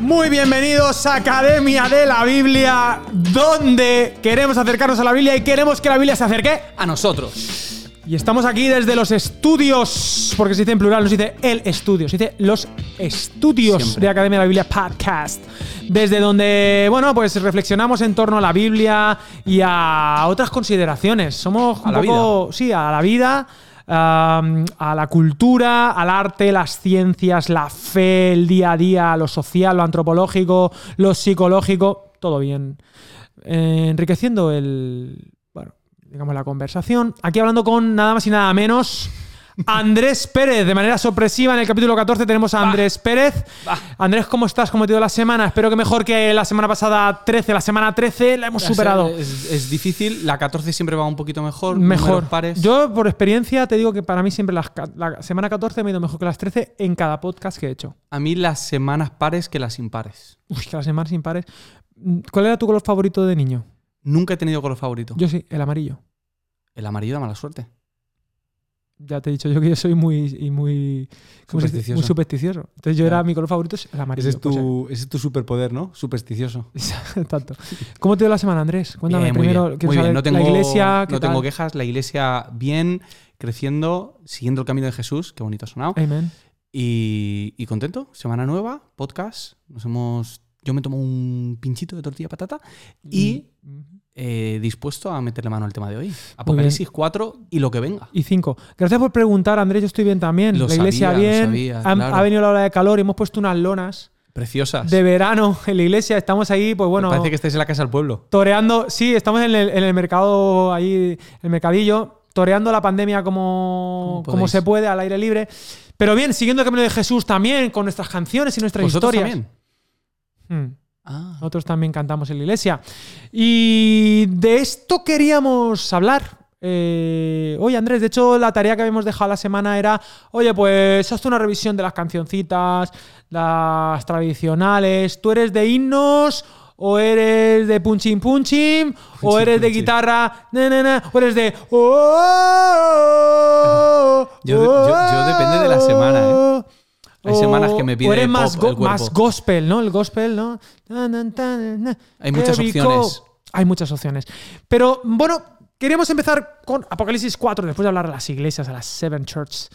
Muy bienvenidos a Academia de la Biblia, donde queremos acercarnos a la Biblia y queremos que la Biblia se acerque. A nosotros. Y estamos aquí desde los estudios, porque se dice en plural, no se dice el estudio, se dice los estudios Siempre. de Academia de la Biblia Podcast. Desde donde, bueno, pues reflexionamos en torno a la Biblia y a otras consideraciones. Somos A un la poco, sí, a la vida, um, a la cultura, al arte, las ciencias, la fe, el día a día, lo social, lo antropológico, lo psicológico, todo bien. Eh, enriqueciendo el, digamos la conversación. Aquí hablando con nada más y nada menos Andrés Pérez. De manera sorpresiva en el capítulo 14 tenemos a Andrés Pérez. Bah. Andrés, ¿cómo estás? ¿Cómo te ha ido la semana? Espero que mejor que la semana pasada 13. La semana 13 la hemos superado. Es, es difícil. La 14 siempre va un poquito mejor. Mejor. pares. Yo, por experiencia, te digo que para mí siempre la semana 14 me ha ido mejor que las 13 en cada podcast que he hecho. A mí las semanas pares que las impares. Uy, que las semanas impares. ¿Cuál era tu color favorito de niño? Nunca he tenido color favorito. Yo sí, el amarillo. El amarillo da mala suerte. Ya te he dicho yo que yo soy muy, y muy. Supersticioso. muy supersticioso. Entonces yo era mi color favorito es el amarillo. Ese es, tu, ese es tu superpoder, ¿no? Supersticioso. Tanto. ¿Cómo te dio la semana, Andrés? Cuéntame Bien, muy primero. bien. Muy bien. No tengo, la iglesia, ¿qué no tengo quejas. La iglesia bien, creciendo, siguiendo el camino de Jesús. Qué bonito ha sonado. Amen. Y, y contento. Semana nueva, podcast. Nos hemos. Yo me tomo un pinchito de tortilla patata y eh, dispuesto a meterle mano al tema de hoy. Apocalipsis 4 y lo que venga. Y cinco. Gracias por preguntar, Andrés. Yo estoy bien también. Lo la iglesia sabía, lo bien. sabía, Ha- claro. ha, venido la hora de calor y hemos puesto unas lonas Preciosas. de verano en la iglesia. Estamos ahí, pues bueno. Parece que estáis en la casa del pueblo. toreando. Sí, estamos en el, en el mercado, ahí, el mercadillo, toreando la pandemia como, Como se puede, al aire libre. Pero bien, siguiendo el camino de Jesús también, con nuestras canciones y nuestras ¿Vosotros historias. también? Hmm. Ah. Nosotros también cantamos en la iglesia. Y de esto queríamos hablar. Eh, oye, Andrés, de hecho, la tarea que habíamos dejado la semana era: oye, pues hazte una revisión de las cancioncitas, las tradicionales. ¿Tú eres de himnos? ¿O eres de punching punching? ¿O eres de guitarra? na, na, na, ¿O eres de.? oh, Yo- yo- yo depende de la semana, ¿eh? Hay semanas que me o pide eres más, pop go- el cuerpo. más gospel, ¿no? El gospel, ¿no? Na, Hay muchas opciones. Hay muchas opciones. Pero bueno, queríamos empezar con Apocalipsis 4, después de hablar de las iglesias, a las Seven Churches.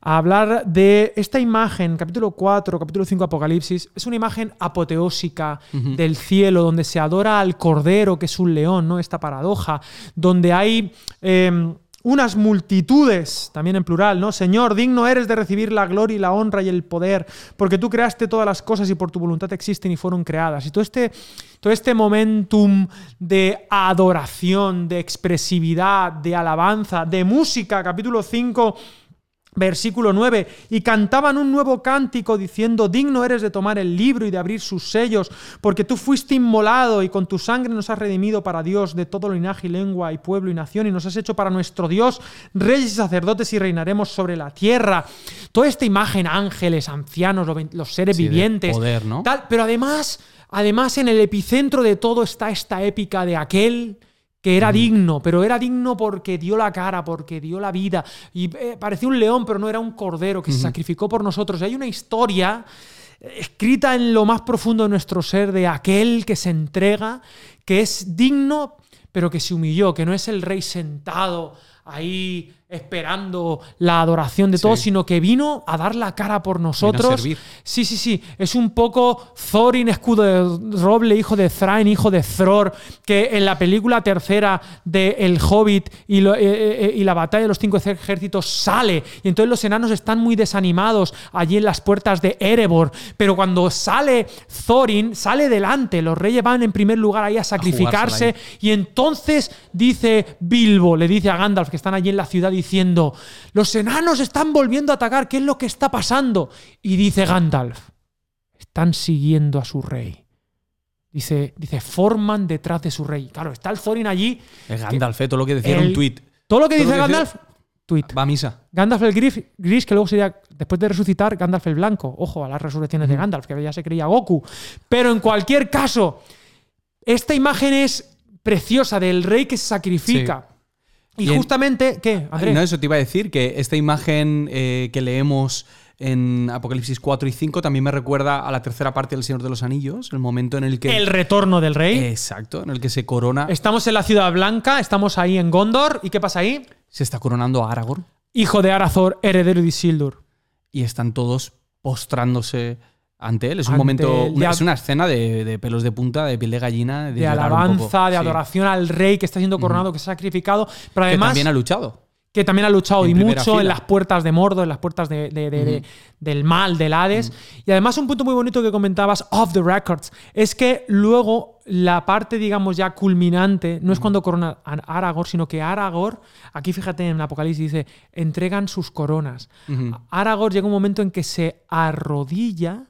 A hablar de esta imagen, capítulo 4, capítulo 5 Apocalipsis. Es una imagen apoteósica del cielo, donde se adora al cordero, que es un león, ¿no? Esta paradoja, donde hay. eh, unas multitudes, también en plural, ¿no? Señor, digno eres de recibir la gloria y la honra y el poder, porque tú creaste todas las cosas y por tu voluntad existen y fueron creadas. Y todo este, todo este momentum de adoración, de expresividad, de alabanza, de música, capítulo 5, Versículo 9, y cantaban un nuevo cántico diciendo, digno eres de tomar el libro y de abrir sus sellos, porque tú fuiste inmolado y con tu sangre nos has redimido para Dios de todo linaje y lengua y pueblo y nación, y nos has hecho para nuestro Dios reyes y sacerdotes y reinaremos sobre la tierra. Toda esta imagen, ángeles, ancianos, los seres Sí, vivientes, poder, ¿no? tal, pero además, además en el epicentro de todo está esta épica de aquel que era digno, pero era digno porque dio la cara, porque dio la vida. Y eh, parecía un león, pero no era un cordero que se sacrificó por nosotros. Y hay una historia eh, escrita en lo más profundo de nuestro ser de aquel que se entrega, que es digno, pero que se humilló, que no es el rey sentado ahí esperando la adoración de todos, Sí. sino que vino a dar la cara por nosotros. Sí, sí, sí. Es un poco Thorin, escudo de roble, hijo de Thrain, hijo de Thror, que en la película tercera de El Hobbit y, lo- eh, eh, y la batalla de los cinco ejércitos sale. Y entonces los enanos están muy desanimados allí en las puertas de Erebor. Pero cuando sale Thorin, sale delante. Los reyes van en primer lugar ahí a sacrificarse. Y entonces dice Bilbo, le dice a Gandalf, que están allí en la ciudad, diciendo: Los enanos están volviendo a atacar, ¿qué es lo que está pasando? Y dice Gandalf: Están siguiendo a su rey. Dice, dice, forman detrás de su rey. Claro, está el Thorin allí. Es Gandalf, eh, todo lo que decía El- un tuit. Todo lo que Todo dice lo que Gandalf tweet. Va a misa. Gandalf el gris, gris, que luego sería, después de resucitar, Gandalf el blanco. Ojo a las resurrecciones de Gandalf, que ya se creía Goku. Pero en cualquier caso, esta imagen es preciosa del rey que se sacrifica. Y Bien. justamente, ¿qué? Andrés? No, eso te iba a decir, que esta imagen eh, que leemos en Apocalipsis 4 y 5 también me recuerda a la tercera parte del Señor de los Anillos, el momento en el que... El retorno del rey. Exacto, en el que se corona... Estamos en la ciudad blanca, estamos ahí en Gondor. ¿Y qué pasa ahí? Se está coronando a Aragorn Hijo de Arazor, heredero de Isildur. y están todos postrándose ante él. Es un momento... él. Es una escena de, de pelos de punta, de piel de gallina. De, De alabanza, de Sí. adoración al rey que está siendo coronado, que se ha sacrificado. Pero Que además. también ha luchado. que también ha luchado En y mucho en las puertas de Mordor, en las puertas de- de- de- de- del mal, del Hades. Y además un punto muy bonito que comentabas, off the records, es que luego la parte, digamos, ya culminante, no es cuando corona a Aragorn, sino que Aragorn, aquí fíjate en Apocalipsis, dice, entregan sus coronas. Ujú. Aragorn llega un momento en que se arrodilla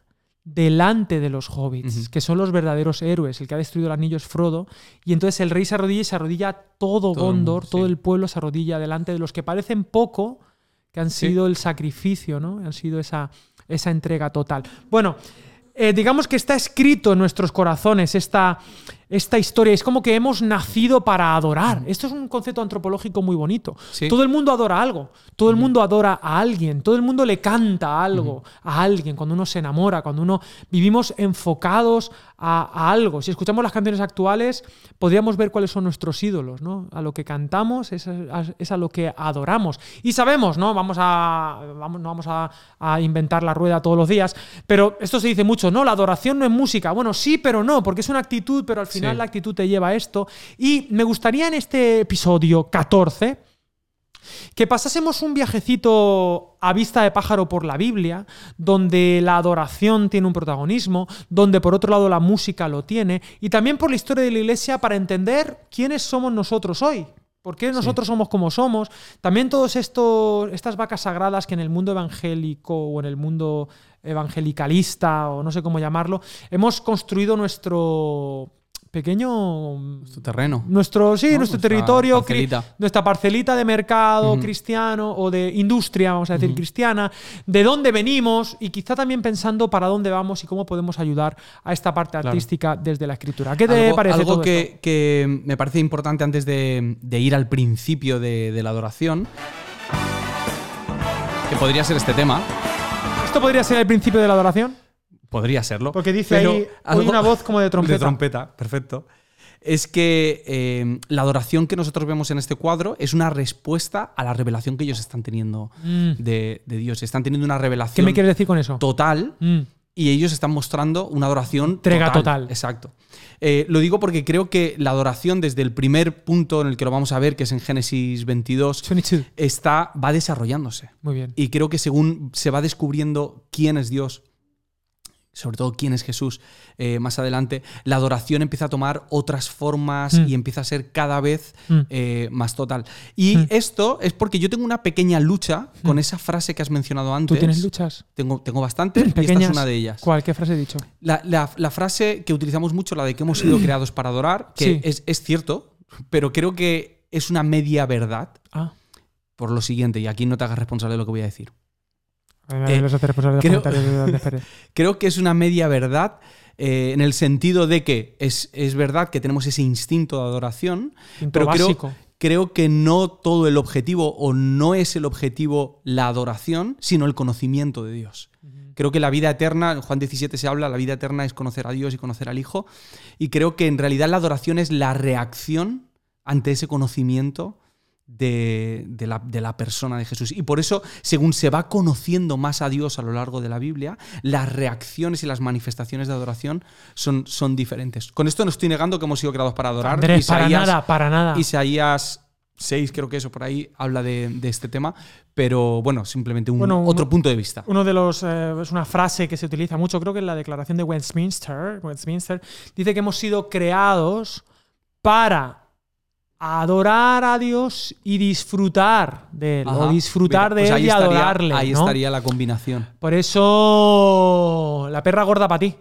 delante de los hobbits, que son los verdaderos héroes. El que ha destruido el anillo es Frodo. Y entonces el rey se arrodilla y se arrodilla todo, Gondor, todo el pueblo se arrodilla delante de los que parecen poco, que han Sí. sido el sacrificio, ¿no? Han sido esa, esa entrega total. Bueno, eh, digamos que está escrito en nuestros corazones esta, esta historia. Es como que hemos nacido para adorar. Esto es un concepto antropológico muy bonito. Sí. Todo el mundo adora algo. Todo el mundo adora a alguien. Todo el mundo le canta algo a alguien. Cuando uno se enamora, cuando uno vivimos enfocados a, a algo. Si escuchamos las canciones actuales, podríamos ver cuáles son nuestros ídolos, ¿no? A lo que cantamos es a, es a lo que adoramos. Y sabemos, ¿no? Vamos a. Vamos, no vamos a, a inventar la rueda todos los días. Pero esto se dice mucho, ¿no? La adoración no es música. Bueno, sí, pero no, porque es una actitud, pero al final Sí. la actitud te lleva a esto. Y me gustaría en este episodio 14 que pasásemos un viajecito a vista de pájaro por la Biblia, donde la adoración tiene un protagonismo, donde por otro lado la música lo tiene, y también por la historia de la Iglesia para entender quiénes somos nosotros hoy. ¿Por qué nosotros somos como somos? También estos estas vacas sagradas que en el mundo evangélico o en el mundo evangelicalista o no sé cómo llamarlo, hemos construido nuestro pequeño Su terreno. nuestro, sí, ¿no? nuestro Nuestra territorio, parcelita. nuestra parcelita de mercado cristiano o de industria, vamos a decir, cristiana, de dónde venimos y quizá también pensando para dónde vamos y cómo podemos ayudar a esta parte Claro. artística desde la escritura. ¿Qué te algo, parece algo todo que, esto? que me parece importante antes de, de ir al principio de, de la adoración, que podría ser este tema, ¿Esto podría ser el principio de la adoración? Podría serlo. Porque dice pero ahí, algo- una voz como de trompeta. De trompeta, perfecto. Es que eh, la adoración que nosotros vemos en este cuadro es una respuesta a la revelación que ellos están teniendo Mm. de, de Dios. Están teniendo una ¿Qué revelación me quieres decir con eso? total Mm. y ellos están mostrando una adoración Entrega total. Exacto. Eh, lo digo porque creo que la adoración, desde el primer punto en el que lo vamos a ver, que es en Génesis 22, 22. está, va desarrollándose. Muy bien. Y creo que según se va descubriendo quién es Dios, sobre todo quién es Jesús, eh, más adelante, la adoración empieza a tomar otras formas Mm. y empieza a ser cada vez Mm. eh, más total. Y Mm. esto es porque yo tengo una pequeña lucha con esa frase que has mencionado ¿Tú antes. tienes luchas? Tengo, tengo bastante y esta es una de ellas. ¿Cuál? ¿Qué frase he dicho? La, la- la frase que utilizamos mucho, la de que hemos sido creados para adorar, que Sí. es, es cierto, pero creo que es una media verdad Ah. por lo siguiente, y aquí no te hagas responsable de lo que voy a decir. Eh, creo- de. Creo que es una media verdad eh, en el sentido de que es, es verdad que tenemos ese instinto de adoración, Instinto pero creo, básico. creo que no todo el objetivo o no es el objetivo la adoración, sino el conocimiento de Dios. Creo que la vida eterna, en Juan 17 se habla, la vida eterna es conocer a Dios y conocer al Hijo. Y creo que en realidad la adoración es la reacción ante ese conocimiento de, de la, de la persona de Jesús. Y por eso, según se va conociendo más a Dios a lo largo de la Biblia, las reacciones y las manifestaciones de adoración son, son diferentes. Con esto no estoy negando que hemos sido creados para adorar. Andrés, para Isaías- nada, para nada. Isaías 6, creo que eso por ahí, habla de, de este tema, pero bueno, simplemente un Bueno, otro uno- punto de vista. Uno de los eh, es una frase que se utiliza mucho, creo que en la Declaración de Westminster, Westminster dice que hemos sido creados para adorar a Dios y disfrutar de él, o disfrutar Mira, de pues él y estaría- adorarle. Ahí ¿no? estaría la combinación. Por eso la perra gorda para ti.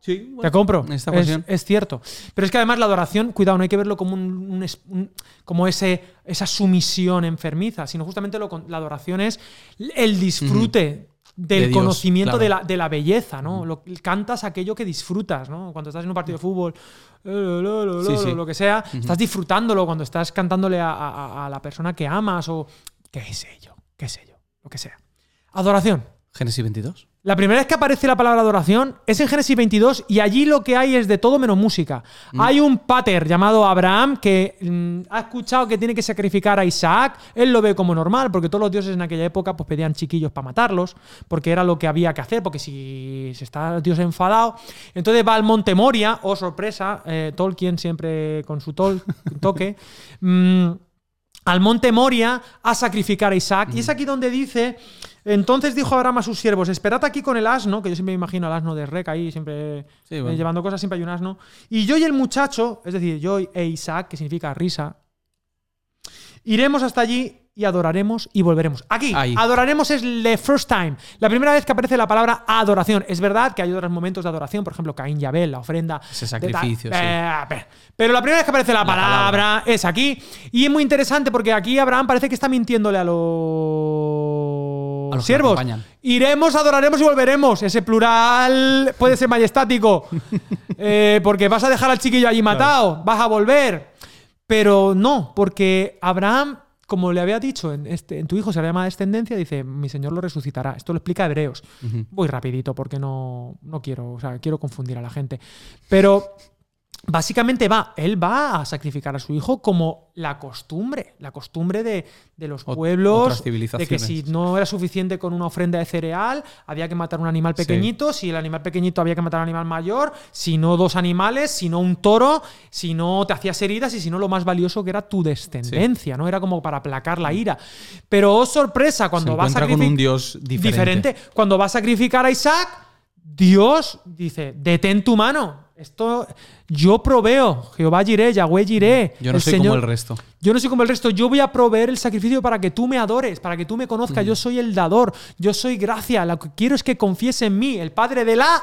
Sí, bueno, Te compro. esta es, es cierto. Pero es que además la adoración, cuidado, no hay que verlo como un, un es- un- como ese, esa sumisión enfermiza, sino justamente lo, la adoración es el disfrute del De Dios, conocimiento claro. de, la, de la belleza, ¿no? Lo- cantas aquello que disfrutas, ¿no? Cuando estás en un partido de fútbol, eh, lo, lo, lo, Sí, lo, sí. lo que sea, estás disfrutándolo cuando estás cantándole a, a- a la persona que amas o qué sé yo, qué sé yo, lo que sea. Adoración. Génesis 22. La primera vez que aparece la palabra adoración es en Génesis 22 y allí lo que hay es de todo menos música. Hay un pater llamado Abraham que mm, ha escuchado que tiene que sacrificar a Isaac. Él lo ve como normal porque todos los dioses en aquella época pues, pedían chiquillos para matarlos porque era lo que había que hacer porque si se está Dios enfadado. Entonces va al monte Moria, oh sorpresa, eh, Tolkien siempre con su tol- toque. mm, al monte Moria a sacrificar a Isaac. Y es aquí donde dice, entonces dijo Abraham a sus siervos, esperad aquí con el asno, que yo siempre me imagino al asno de Rec ahí, siempre Sí, eh, llevando cosas, siempre hay un asno. Y yo y el muchacho, es decir, yo e Isaac, que significa risa, iremos hasta allí y adoraremos y volveremos. Aquí, Ahí. adoraremos es the first time. La primera vez que aparece la palabra adoración. Es verdad que hay otros momentos de adoración, por ejemplo, Caín y Abel, la ofrenda. Ese sacrificio, sí. Eh, pero- Pero la primera vez que aparece la, palabra, palabra. es aquí. Y es muy interesante porque aquí Abraham parece que está mintiéndole a los, A los que siervos. Iremos, adoraremos y volveremos. Ese plural puede ser majestático. Eh, porque vas a dejar al chiquillo allí matado, vas a volver. Pero no, porque Abraham, como le había dicho, en, este, en tu hijo se le llama descendencia, dice, mi Señor lo resucitará. Esto lo explica Hebreos. Ujú. Voy rapidito porque no, no quiero, o sea, quiero confundir a la gente. Pero básicamente va, él va a sacrificar a su hijo como la costumbre, la costumbre de, de los pueblos, de que si no era suficiente con una ofrenda de cereal, había que matar un animal pequeñito, si el animal pequeñito había que matar un animal mayor, si no dos animales, si no un toro, si no te hacías heridas y si no lo más valioso que era tu descendencia, ¿no? Era como para aplacar la ira. Pero oh sorpresa, cuando va a encuentra con sacrific- un Dios diferente. Cuando va a sacrificar a Isaac, Dios dice, detén tu mano. Esto yo proveo, Jehová Jiré, Yahweh Jiré. Yo no el soy como el resto. yo no soy como el resto, yo voy a proveer el sacrificio para que tú me adores, para que tú me conozcas. Yo soy el dador, yo soy gracia. Lo que quiero es que confíes en mí, el Padre de la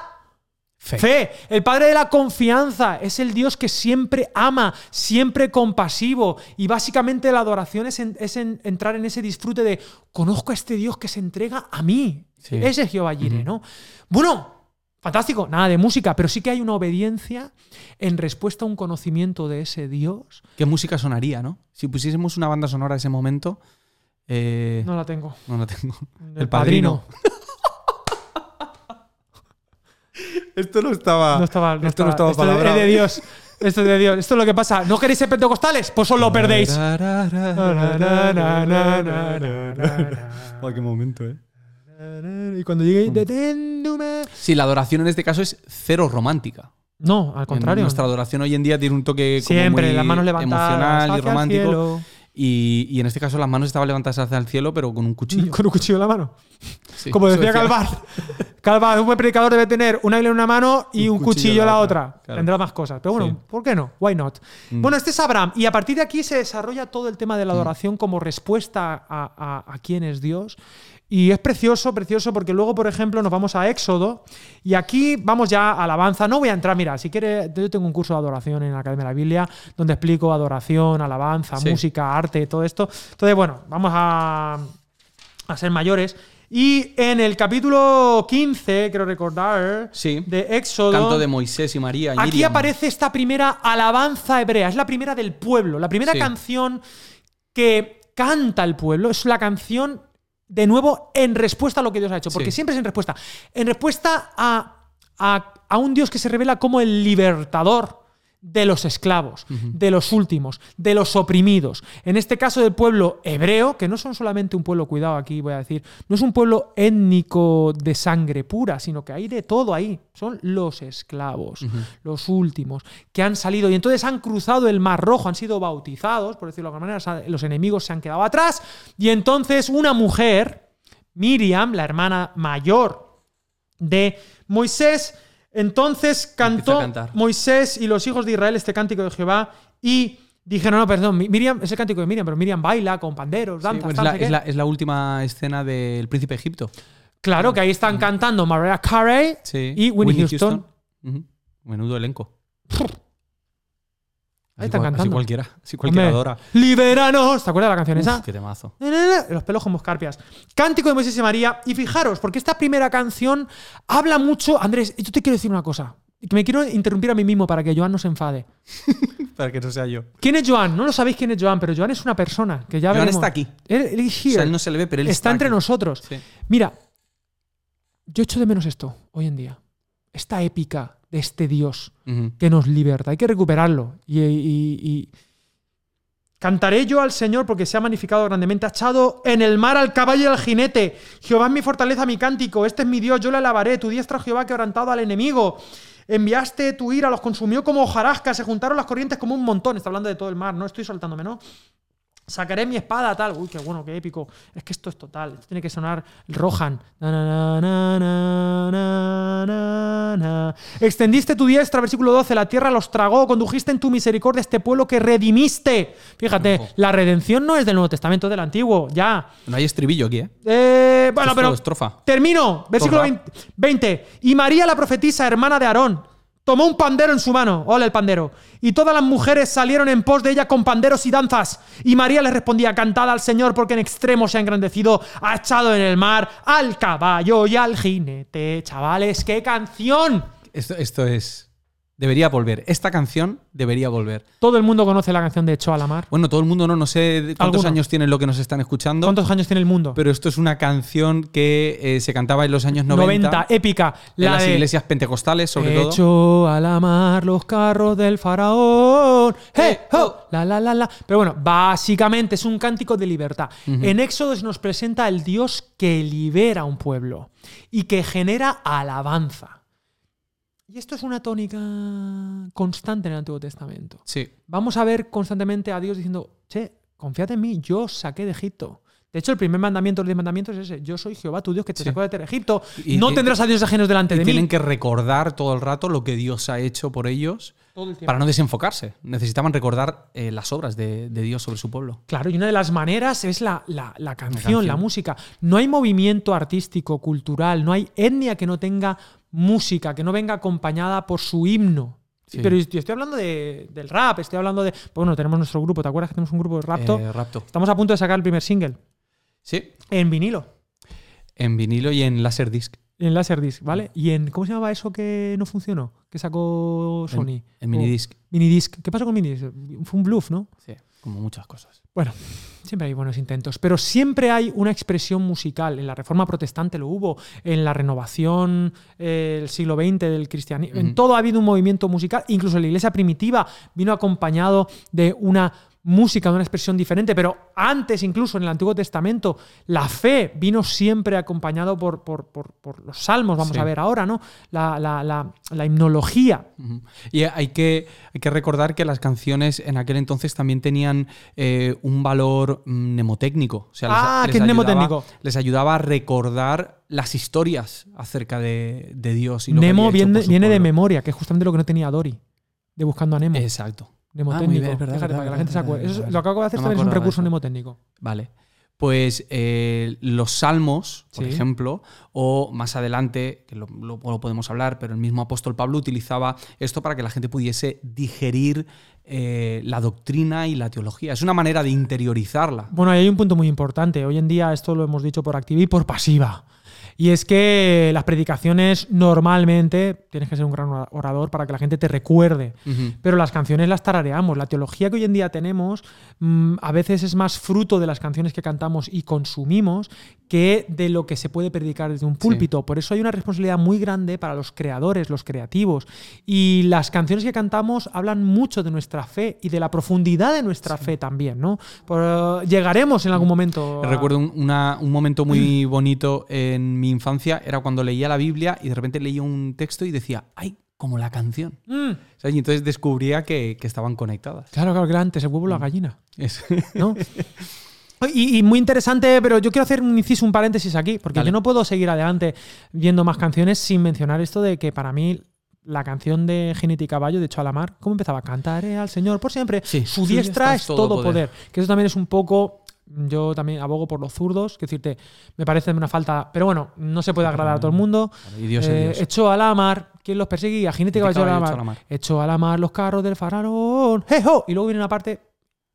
Fe. fe. el Padre de la confianza. Es el Dios que siempre ama, siempre compasivo. Y básicamente la adoración es, en- es en- entrar en ese disfrute de conozco a este Dios que se entrega a mí. Sí. Ese es Jehová Jireh, ¿no? Bueno. Fantástico, nada de música, pero sí que hay una obediencia en respuesta a un conocimiento de ese Dios. ¿Qué música sonaría, no? Si pusiésemos una banda sonora a ese momento. eh, No la tengo. no la tengo. El padrino. Esto no estaba. No estaba, no esto no estaba- estaba esto es de Dios. Esto es de Dios. Esto es lo que pasa. ¿No queréis ser pentecostales? Pues os lo perdéis. Qué momento, eh. Y cuando llegue. Sí, la adoración en este caso es cero romántica. No, al contrario. Nuestra adoración hoy en día tiene un toque como Siempre, muy las manos levantadas emocional y romántico. Y, y en este caso las manos estaban levantadas hacia el cielo, pero con un cuchillo. Con un cuchillo en la mano. Sí, Como decía Calvar. Calvar, un buen predicador debe tener una Biblia en una mano y un, cuchillo, en la otra. claro. Tendrá más cosas. Pero bueno, Sí. ¿por qué no? Why not? Mm. Bueno, este es Abraham. Y a partir de aquí se desarrolla todo el tema de la adoración como respuesta a, a- a quién es Dios. Y es precioso, precioso, porque luego, por ejemplo, nos vamos a Éxodo y aquí vamos ya a alabanza. No voy a entrar, mira, si quieres, yo tengo un curso de adoración en la Academia de la Biblia donde explico adoración, alabanza, Sí. música, arte, todo esto. Entonces, bueno, vamos a, a ser mayores. Y en el capítulo 15, quiero recordar, Sí. de Éxodo. Canto de Moisés y María. y Aquí Miriam. aparece esta primera alabanza hebrea, es la primera del pueblo, la primera Sí. canción que canta el pueblo, es la canción de nuevo en respuesta a lo que Dios ha hecho, porque Sí. siempre es en respuesta, en respuesta a, a- a un Dios que se revela como el libertador de los esclavos, de los últimos, de los oprimidos. En este caso del pueblo hebreo, que no son solamente un pueblo, cuidado aquí voy a decir, no es un pueblo étnico de sangre pura, sino que hay de todo ahí. Son los esclavos, los últimos, que han salido y entonces han cruzado el Mar Rojo, han sido bautizados, por decirlo de alguna manera, los enemigos se han quedado atrás y entonces una mujer, Miriam, la hermana mayor de Moisés, entonces cantó. Moisés y los hijos de Israel este cántico de Jehová y dijeron, no, perdón, Mi- Miriam, es el cántico de Miriam, pero Miriam baila con panderos, Sí, danza, bueno, es, la, no sé es qué. la- es la última escena del Príncipe de Egipto. Claro, que ahí están cantando Mariah Carey Sí. y Winnie, Houston. Menudo elenco. Ahí están así cantando. cualquiera. Así cualquiera Hombre, adora. ¡Libéranos! ¿Te acuerdas de la canción esa? Uf, qué temazo. Los pelos como escarpias. Cántico de Moisés y María. Y fijaros, porque esta primera canción habla mucho. Andrés, yo te quiero decir una cosa. Que me quiero interrumpir a mí mismo para que Joan no se enfade. Para que no sea yo. ¿Quién es Joan? No lo sabéis quién es Joan, pero Joan es una persona que ya Joan veremos. está aquí. Él, él is O sea, here. él no se le ve, pero él está, está, entre aquí. nosotros. Sí. Mira, yo echo de menos esto hoy en día. Esta épica de este Dios que nos liberta. Hay que recuperarlo. Y, y- y- Cantaré yo al Señor porque se ha magnificado grandemente. Ha echado en el mar al caballo y al jinete. Jehová es mi fortaleza, mi cántico. Este es mi Dios, yo le alabaré. Tu diestra, Jehová, ha quebrantado al enemigo. Enviaste tu ira, los consumió como hojarasca. Se juntaron las corrientes como un montón. Está hablando de todo el mar, no estoy soltándome, ¿no? Sacaré mi espada, tal. Uy, qué bueno, qué épico. Es que esto es total. Esto tiene que sonar Rohan. Na, na, na, na, na, na, na. Extendiste tu diestra, versículo 12. La tierra los tragó. Condujiste en tu misericordia este pueblo que redimiste. Fíjate, Ojo. la redención no es del Nuevo Testamento, es del Antiguo. Ya. No hay estribillo aquí, ¿eh? Eh, bueno, Esto es pero. estrofa. Termino. Versículo Torra. 20, 20. Y María, la profetisa, hermana de Aarón, tomó un pandero en su mano. Hola, el pandero. Y todas las mujeres salieron en pos de ella con panderos y danzas. Y María les respondía: Cantad al Señor, porque en extremo se ha engrandecido. Ha echado en el mar al caballo y al jinete. Chavales, ¡qué canción! Esto, esto es. Debería volver. Esta canción debería volver. Todo el mundo conoce la canción de Echó a la mar. Bueno, todo el mundo no, no sé cuántos Alguno. años tienen lo que nos están escuchando. ¿Cuántos años tiene el mundo? Pero esto es una canción que eh, se cantaba en los años 90, 90, épica. en La las de iglesias pentecostales, sobre todo. Echó a la mar los carros del faraón. ¡Hey, ho! La, la, la, la. Pero bueno, básicamente es un cántico de libertad. En Éxodo se nos presenta el Dios que libera a un pueblo y que genera alabanza. Y esto es una tónica constante en el Antiguo Testamento. Sí. Vamos a ver constantemente a Dios diciendo, che, confiad en mí, yo os saqué de Egipto. De hecho, el primer mandamiento de los diez mandamientos es ese: Yo soy Jehová, tu Dios, que te Sí. sacó de Egipto. Y- no y- tendrás a dioses ajenos delante Y de tienen mí. que recordar todo el rato lo que Dios ha hecho por ellos para no desenfocarse. Necesitaban recordar eh, las obras de, de Dios sobre su pueblo. Claro, y una de las maneras es la, la- la canción, canción. la música. No hay movimiento artístico, cultural, no hay etnia que no tenga música, que no venga acompañada por su himno. Sí. Pero yo estoy hablando de- del rap, estoy hablando de. Bueno, tenemos nuestro grupo, ¿te acuerdas que tenemos un grupo de rapto? Eh, rapto. Estamos a punto de sacar el primer single Sí. en vinilo, En vinilo y en Laserdisc. en Laserdisc, ¿vale? Y en. ¿Cómo se llamaba eso que no funcionó? Que sacó Sony. En, en minidisc. Oh, minidisc. ¿Qué pasó con minidisc? Fue un bluff, ¿no? Sí, como muchas cosas. Bueno, siempre hay buenos intentos, pero siempre hay una expresión musical. En la Reforma Protestante lo hubo, en la renovación eh, del siglo XX del cristianismo, en todo ha habido un movimiento musical. Incluso la iglesia primitiva vino acompañado de una música, de una expresión diferente, pero antes, incluso en el Antiguo Testamento, la fe vino siempre acompañado por, por- por- por los salmos, vamos Sí. a ver ahora, ¿no? La, la- la- la himnología. Y hay que, hay que recordar que las canciones en aquel entonces también tenían eh, un valor mm, mnemotécnico. O sea, les- Ah, les ¿qué es ayudaba- mnemotécnico? Les ayudaba a recordar las historias acerca de, de Dios. Y lo que Nemo viene, viene de memoria, que es justamente lo que no tenía Dory, de Buscando a Nemo. Exacto. Mnemotécnico. Ah, bien, verdad, verdad, para que la gente se acuerde. Eso es- lo que acabo de hacer No también es un recurso mnemotécnico. Vale. Pues eh, los salmos, por Sí. ejemplo, o más adelante, que lo, lo- lo podemos hablar, pero el mismo apóstol Pablo utilizaba esto para que la gente pudiese digerir eh, la doctrina y la teología. Es una manera de interiorizarla. Bueno, ahí hay un punto muy importante. Hoy en día esto lo hemos dicho por activa y por pasiva. Y es que las predicaciones normalmente tienes que ser un gran orador para que la gente te recuerde. Pero las canciones las tarareamos. La teología que hoy en día tenemos mm, a veces es más fruto de las canciones que cantamos y consumimos que de lo que se puede predicar desde un púlpito. Por eso hay una responsabilidad muy grande para los creadores, los creativos. Y las canciones que cantamos hablan mucho de nuestra fe y de la profundidad de nuestra fe también, ¿no? Por- llegaremos en algún momento. a- Recuerdo un, una- un momento muy bonito en mi infancia, era cuando leía la Biblia y de repente leía un texto y decía, ¡ay! Como la canción. Mm, O sea, y entonces descubría que, que estaban conectadas. claro, claro, que era antes el huevo y la gallina. Es- ¿no? Y, y muy interesante, pero yo quiero hacer un inciso, un paréntesis aquí, porque Dale. yo no puedo seguir adelante viendo más canciones sin mencionar esto de que para mí la canción de Jinete y Caballo de Chalamar, ¿cómo empezaba? Cantaré al Señor por siempre. Sí, Su diestra es todo poder. Que eso también es un poco. Yo también abogo por los zurdos, que decirte, me parece una falta. Pero bueno, no se puede agradar a todo el mundo. Dios es Eh, Dios. Echó a la mar, ¿quién los persigue? Y a jinete que va echó a la mar. Echó a la mar los carros del faraón. ¡Jejo! Y luego viene una parte.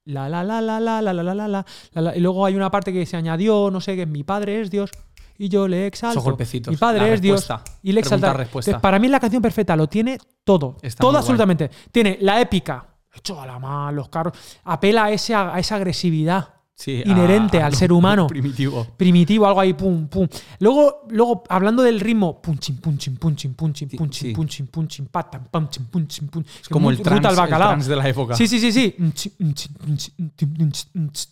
La la la la la la la la la la Y luego hay una parte que se añadió, no sé, que mi padre es Dios y yo le exalto. golpecitos. Mi padre es Dios y le exalta. para mí la canción perfecta lo tiene todo. todo absolutamente. Tiene la épica. Echó a la mar los carros. Apela a esa, a esa agresividad inherente al ser humano. Primitivo. Primitivo, algo ahí, pum, pum. Luego, luego hablando del ritmo, punching, punching, punching, punching, punching, punching, punching, patam, punching, punching, punching. Es como el trance, el trance de la época. Sí, sí, sí, sí.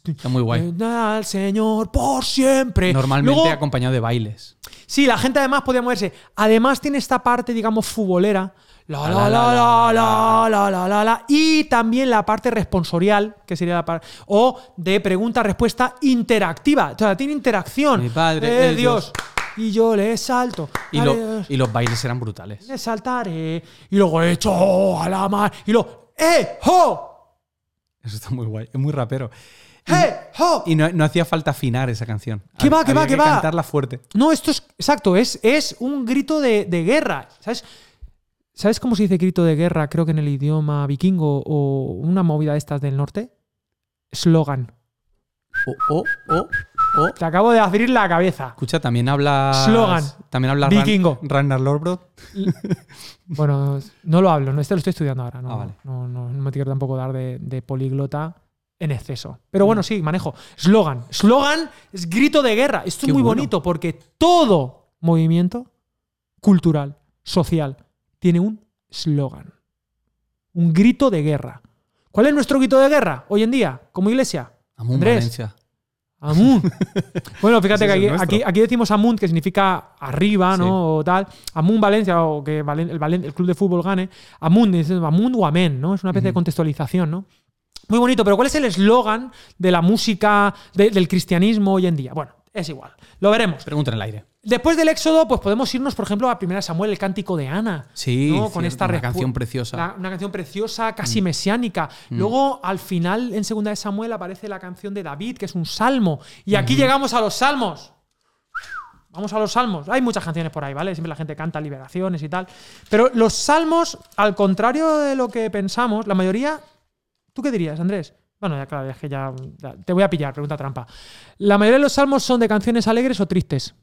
Está muy guay. Al Señor por siempre. Normalmente acompañado de bailes. Sí, la gente además podía moverse. Además tiene esta parte, digamos, futbolera la, la, la, la, la, la, la, la, la, Y también la parte responsorial, que sería la parte. O de pregunta-respuesta interactiva. O sea, tiene interacción. Mi padre, eh, Dios. Y yo le salto. Y, y, los bailes eran brutales. Le saltaré. Y luego he hecho a la mar. Y luego. ¡Eh! ¡Jo! Eso está muy guay. Es muy rapero. ¡Eh! ¡Jo! Y no, no, hacía falta afinar esa canción. ¿Qué va, qué va, qué va? cantarla fuerte. No, esto es. Exacto, es, es un grito de, de guerra. ¿Sabes? ¿Sabes cómo se dice grito de guerra, creo que en el idioma vikingo o una movida de estas del norte? Slogan. Oh, oh, oh, Te acabo de abrir la cabeza. Escucha, también habla. Slogan. También habla Vikingo. Ragnar bueno, no lo hablo, no, este lo estoy estudiando ahora. No, ah, vale. no, no, me quiero tampoco dar de, de políglota en exceso. Pero bueno, sí, manejo. Slogan. Slogan es grito de guerra. Esto es muy bonito porque todo movimiento cultural, social, tiene un slogan, un grito de guerra. ¿Cuál es nuestro grito de guerra hoy en día, como iglesia? Amun Valencia. Amun. bueno, fíjate que aquí, aquí, decimos Amun, que significa arriba, ¿no? O tal. Amun Valencia, o que el, club de fútbol gane. Amun, Amun o Amén, ¿no? Es una especie de contextualización, ¿no? Muy bonito, pero ¿cuál es el eslogan de la música del cristianismo hoy en día? Bueno, es igual. Lo veremos. Pregunta en el aire. Después del Éxodo, pues podemos irnos, por ejemplo, a Primera Samuel, el cántico de Ana. Sí, con esta una canción preciosa. una canción preciosa, casi mm. mesiánica. Mm. Luego, al final, en Segunda de Samuel, aparece la canción de David, que es un salmo. Y aquí llegamos a los salmos. Vamos a los salmos. Hay muchas canciones por ahí, ¿vale? Siempre la gente canta liberaciones y tal. Pero los salmos, al contrario de lo que pensamos, la mayoría. ¿Tú qué dirías, Andrés? Bueno, ya claro, es que ya. Te voy a pillar, pregunta trampa. ¿La mayoría de los salmos son de canciones alegres o tristes?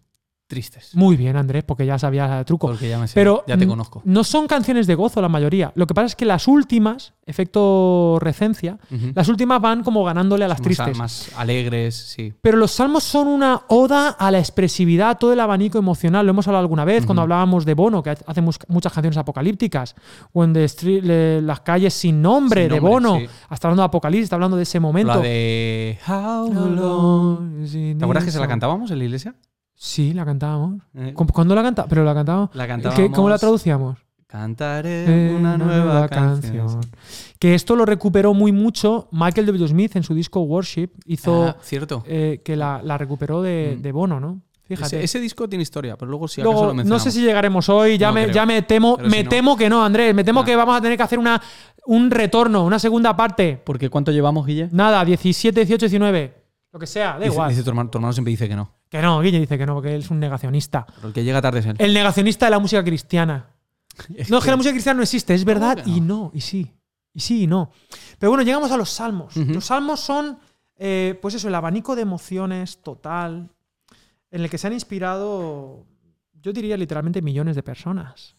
Tristes. Muy bien, Andrés, porque ya sabías el truco. Porque ya me sé, Pero ya te conozco. No son canciones de gozo la mayoría. Lo que pasa es que las últimas, efecto recencia, las últimas van como ganándole a las tristes. Más alegres, sí. Pero los salmos son una oda a la expresividad, todo el abanico emocional. Lo hemos hablado alguna vez cuando hablábamos de Bono, que hace muchas canciones apocalípticas. O en the las calles sin nombre de Bono. Hasta hablando de Apocalipsis, está hablando de ese momento. La de ¿Te acuerdas que se la cantábamos en la iglesia? Sí, la cantábamos. Eh. ¿Cuándo la cantábamos? Pero la cantábamos. La cantábamos. ¿Cómo la traducíamos? Cantaré una nueva, canción. Que esto lo recuperó muy mucho Michael W. Smith en su disco Worship. Hizo. Ah, cierto. Eh, que la, recuperó de, mm. de, Bono, ¿no? Fíjate. Ese, disco tiene historia, pero luego si acaso lo No sé si llegaremos hoy. Ya, me, ya me temo, me temo que no, Andrés. Me temo que vamos a tener que hacer una, un retorno, una segunda parte. ¿Porque cuánto llevamos, Guille? Nada, 17, 18, 19. Lo que sea, da igual. Dice tu hermano, siempre dice que no. Que no, Guille dice que no, porque él es un negacionista. Pero el que llega tarde es él. El negacionista de la música cristiana. no, es que la música cristiana no existe, es verdad y no, y sí. Y sí y no. Pero bueno, llegamos a los salmos. Los salmos son, eh, pues eso, el abanico de emociones total, en el que se han inspirado, yo diría literalmente millones de personas.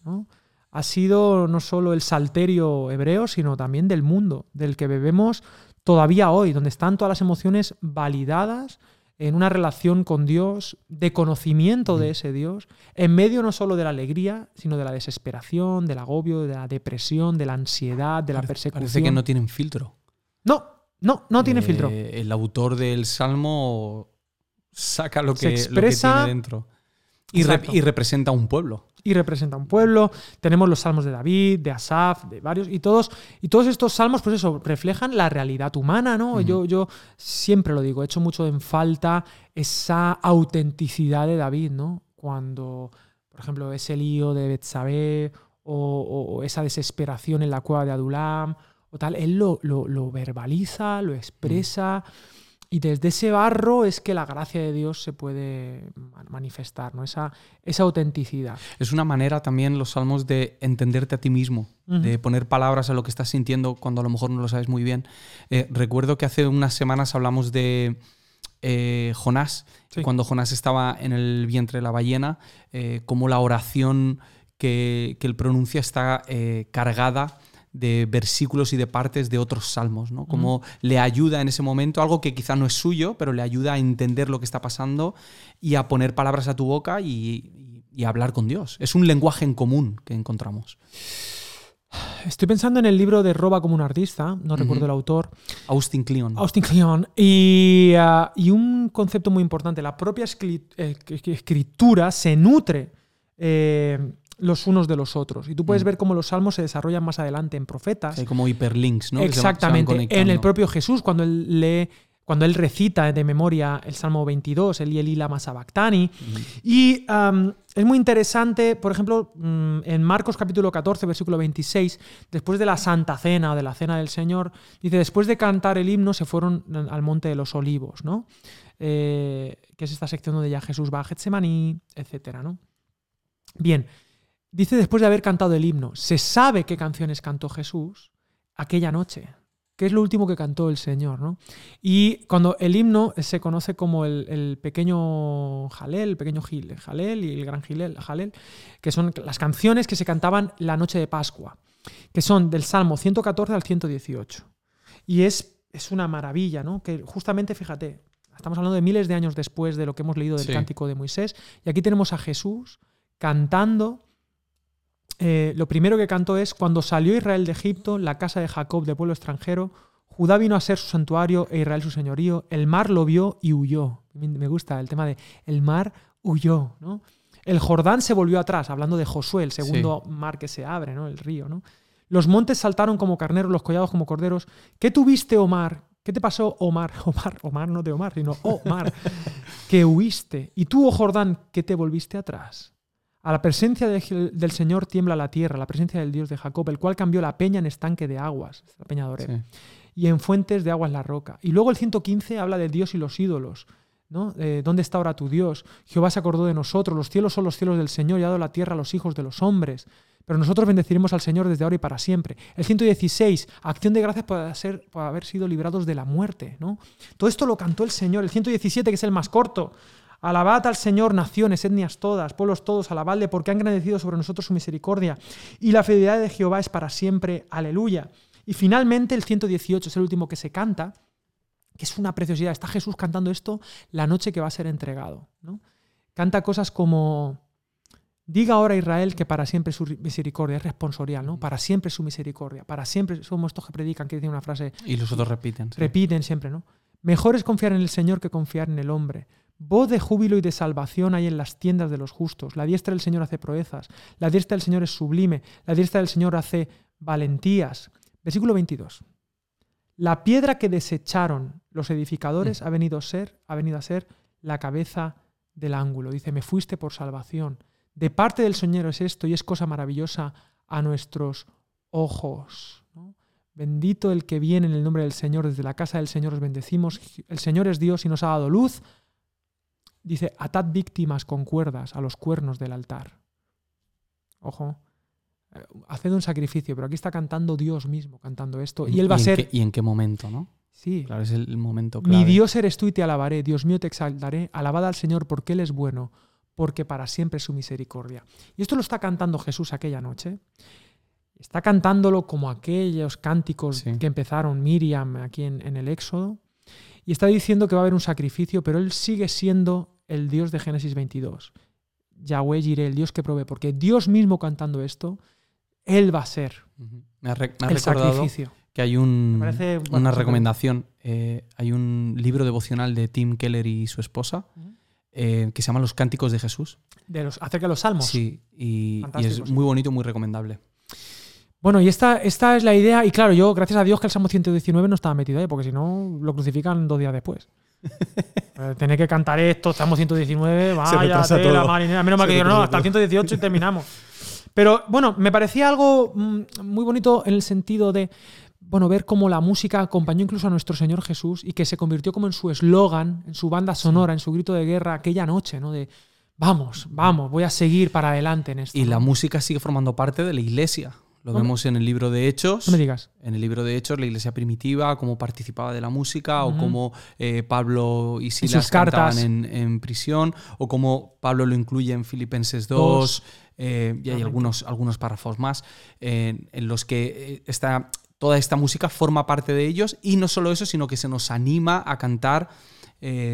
Ha sido no solo el salterio hebreo, sino también del mundo, del que bebemos todavía hoy, donde están todas las emociones validadas en una relación con Dios, de conocimiento de ese Dios, en medio no solo de la alegría, sino de la desesperación, del agobio, de la depresión, de la ansiedad, de la persecución. Parece que no tienen filtro. No, no, no tiene filtro. El autor del Salmo saca lo que, expresa, lo que tiene dentro. Y, y, representa un pueblo y representa un pueblo. Tenemos los salmos de David, de Asaf, de varios, y todos, y todos estos salmos, pues eso, reflejan la realidad humana, ¿no? yo, yo siempre lo digo, he hecho mucho en falta esa autenticidad de David, ¿no? Cuando, por ejemplo, ese lío de Betsabé o, esa desesperación en la cueva de Adulam o tal, él lo, lo, verbaliza, lo expresa. Y desde ese barro es que la gracia de Dios se puede manifestar, ¿no? Esa, esa autenticidad. Es una manera también los salmos de entenderte a ti mismo, de poner palabras a lo que estás sintiendo cuando a lo mejor no lo sabes muy bien. Eh, recuerdo que hace unas semanas hablamos de eh, Jonás, cuando Jonás estaba en el vientre de la ballena, eh, como la oración que, que él pronuncia está cargada de versículos y de partes de otros salmos, ¿no? Como le ayuda en ese momento, algo que quizá no es suyo, pero le ayuda a entender lo que está pasando y a poner palabras a tu boca y, y, hablar con Dios. Es un lenguaje en común que encontramos. Estoy pensando en el libro de Roba como un artista, no recuerdo el autor. Austin Kleon. Austin Kleon. Y, uh, y un concepto muy importante, la propia eh, escritura se nutre eh, los unos de los otros. Y tú puedes mm. ver cómo los salmos se desarrollan más adelante en profetas. Hay como hiperlinks, ¿no? Exactamente. en el propio Jesús, cuando él lee cuando él recita de memoria el Salmo 22, el Eli Lama Sabactani. Mm. Y es muy interesante, por ejemplo, mm, en Marcos capítulo 14, versículo 26, después de la Santa Cena o de la Cena del Señor, dice, después de cantar el himno se fueron al Monte de los Olivos, ¿no? Eh, que es esta sección donde ya Jesús va a Getsemaní, etc. ¿no? Bien, Dice después de haber cantado el himno, se sabe qué canciones cantó Jesús aquella noche, que es lo último que cantó el Señor. ¿no? Y cuando el himno se conoce como el, pequeño Jalel, el pequeño Gil, Jalel y el gran Gilel, Jalel, que son las canciones que se cantaban la noche de Pascua, que son del Salmo 114 al 118. Y es, es una maravilla, ¿no? Que justamente, fíjate, estamos hablando de miles de años después de lo que hemos leído del cántico de Moisés, y aquí tenemos a Jesús cantando eh, lo primero que cantó es, cuando salió Israel de Egipto, la casa de Jacob de pueblo extranjero, Judá vino a ser su santuario e Israel su señorío, el mar lo vio y huyó. Me gusta el tema de el mar huyó. ¿no? El Jordán se volvió atrás, hablando de Josué, el segundo mar que se abre, ¿no? el río. ¿no? Los montes saltaron como carneros, los collados como corderos. ¿Qué tuviste, Omar? ¿Qué te pasó, Omar? Omar, Omar no de Omar, sino Omar, que huiste. Y tú, oh Jordán, que te volviste atrás. A la presencia del Señor tiembla la tierra, la presencia del Dios de Jacob, el cual cambió la peña en estanque de aguas, la peña de y en fuentes de aguas la roca. Y luego el 115 habla de Dios y los ídolos. ¿no? Eh, ¿Dónde está ahora tu Dios? Jehová se acordó de nosotros, los cielos son los cielos del Señor y ha dado la tierra a los hijos de los hombres. Pero nosotros bendeciremos al Señor desde ahora y para siempre. El 116, acción de gracias por, ser, por haber sido librados de la muerte. ¿no? Todo esto lo cantó el Señor. El 117, que es el más corto, Alabad al Señor, naciones, etnias todas, pueblos todos, alabadle, porque han agradecido sobre nosotros su misericordia. Y la fidelidad de Jehová es para siempre. Aleluya. Y finalmente el 118 es el último que se canta, que es una preciosidad. Está Jesús cantando esto la noche que va a ser entregado. ¿no? Canta cosas como, diga ahora Israel que para siempre su misericordia es responsorial, ¿no? Para siempre su misericordia, para siempre somos estos que predican, que dicen una frase. Y los otros repiten. Repiten siempre, ¿no? Mejor es confiar en el Señor que confiar en el hombre. Voz de júbilo y de salvación hay en las tiendas de los justos. La diestra del Señor hace proezas. La diestra del Señor es sublime. La diestra del Señor hace valentías. Versículo 22. La piedra que desecharon los edificadores ha, venido a ser, ha venido a ser la cabeza del ángulo. Dice, me fuiste por salvación. De parte del Señor es esto y es cosa maravillosa a nuestros ojos. Bendito el que viene en el nombre del Señor. Desde la casa del Señor os bendecimos. El Señor es Dios y nos ha dado luz Dice, atad víctimas con cuerdas a los cuernos del altar. Ojo, eh, haced un sacrificio, pero aquí está cantando Dios mismo, cantando esto. Y él va a ser... ¿Y en qué momento, no? Sí. Claro, es el momento clave. Mi Dios eres tú y te alabaré, Dios mío te exaltaré, alabad al Señor porque Él es bueno, porque para siempre es su misericordia. Y esto lo está cantando Jesús aquella noche. Está cantándolo como aquellos cánticos que empezaron Miriam aquí en, en el Éxodo. Y está diciendo que va a haber un sacrificio, pero Él sigue siendo el Dios de Génesis 22. Yahweh Jireh, el Dios que provee, porque Dios mismo cantando esto, Él va a ser me ha, el sacrificio. Que hay un, una recomendación. Eh, hay un libro devocional de Tim Keller y su esposa eh, que se llama Los Cánticos de Jesús. De los, acerca de los salmos. Sí, y, es muy bonito, muy recomendable. Bueno, y esta, esta es la idea. Y claro, yo, gracias a Dios que el Salmo 119 no estaba metido ahí, porque si no, lo crucifican dos días después. Eh, tener que cantar esto, estamos 119, vaya tela, marinera. Menos mal que no, hasta el 118 y terminamos. Pero bueno, me parecía algo mm, muy bonito en el sentido de bueno, ver cómo la música acompañó incluso a nuestro Señor Jesús y que se convirtió como en su eslogan, en su banda sonora, en su grito de guerra aquella noche, ¿no? De vamos, vamos, voy a seguir para adelante en esto. Y la música sigue formando parte de la iglesia. Lo vemos en el libro de Hechos. No me digas. En el libro de Hechos, la iglesia primitiva, cómo participaba de la música, o cómo eh, Pablo y Silas cantaban en, en, prisión, o cómo Pablo lo incluye en Filipenses 2, eh, y hay algunos, algunos párrafos más en los que eh, está, toda esta música forma parte de ellos, y no solo eso, sino que se nos anima a cantar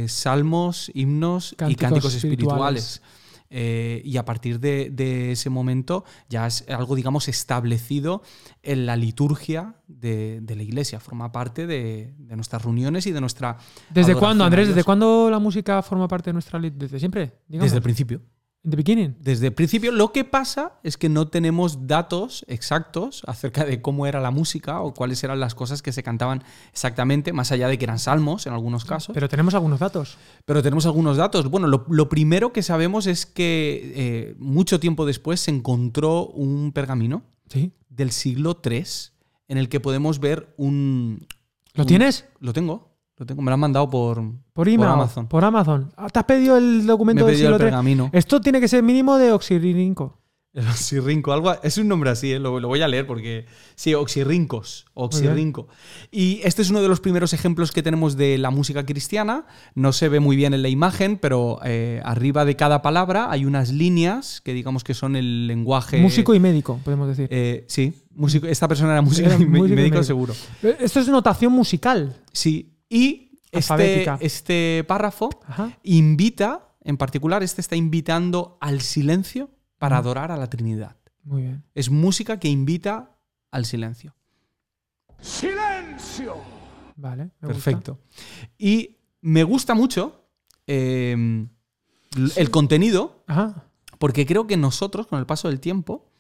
salmos, himnos y cánticos espirituales. Eh, y a partir de, ese momento ya es algo, digamos, establecido en la liturgia de, la iglesia, forma parte de, nuestras reuniones y de nuestra... ¿Desde cuándo, Andrés? ¿Desde cuándo la música forma parte de nuestra... ¿Desde siempre? Desde el principio. Desde el principio, lo que pasa es que no tenemos datos exactos acerca de cómo era la música o cuáles eran las cosas que se cantaban exactamente, más allá de que eran salmos en algunos casos. Pero tenemos algunos datos. Pero tenemos algunos datos. Bueno, lo, primero que sabemos es que eh, mucho tiempo después se encontró un pergamino del siglo III en el que podemos ver un... ¿Lo tienes? Lo tengo. Lo tengo, me lo han mandado por, por, Amazon. Por Amazon. Ah, ¿Te has pedido el documento me he pedido el pergamino. Esto tiene que ser mínimo de oxirrinco. El oxirrinco, algo, es un nombre así, ¿eh? lo, voy a leer porque. Sí, oxirrincos, oxirrinco. Y este es uno de los primeros ejemplos que tenemos de la música cristiana. No se ve muy bien en la imagen, pero eh, arriba de cada palabra hay unas líneas que digamos que son el lenguaje. Músico y médico, podemos decir. Eh, sí, músico, esta persona era músico, y, médico, seguro. Esto es notación musical. Sí, y este, este, párrafo invita, en particular, este está invitando al silencio para adorar a la Trinidad. Muy bien. Es música que invita al silencio. ¡Silencio! Vale. Perfecto. Y me gusta mucho em, el contenido, porque creo que nosotros, con el paso del tiempo,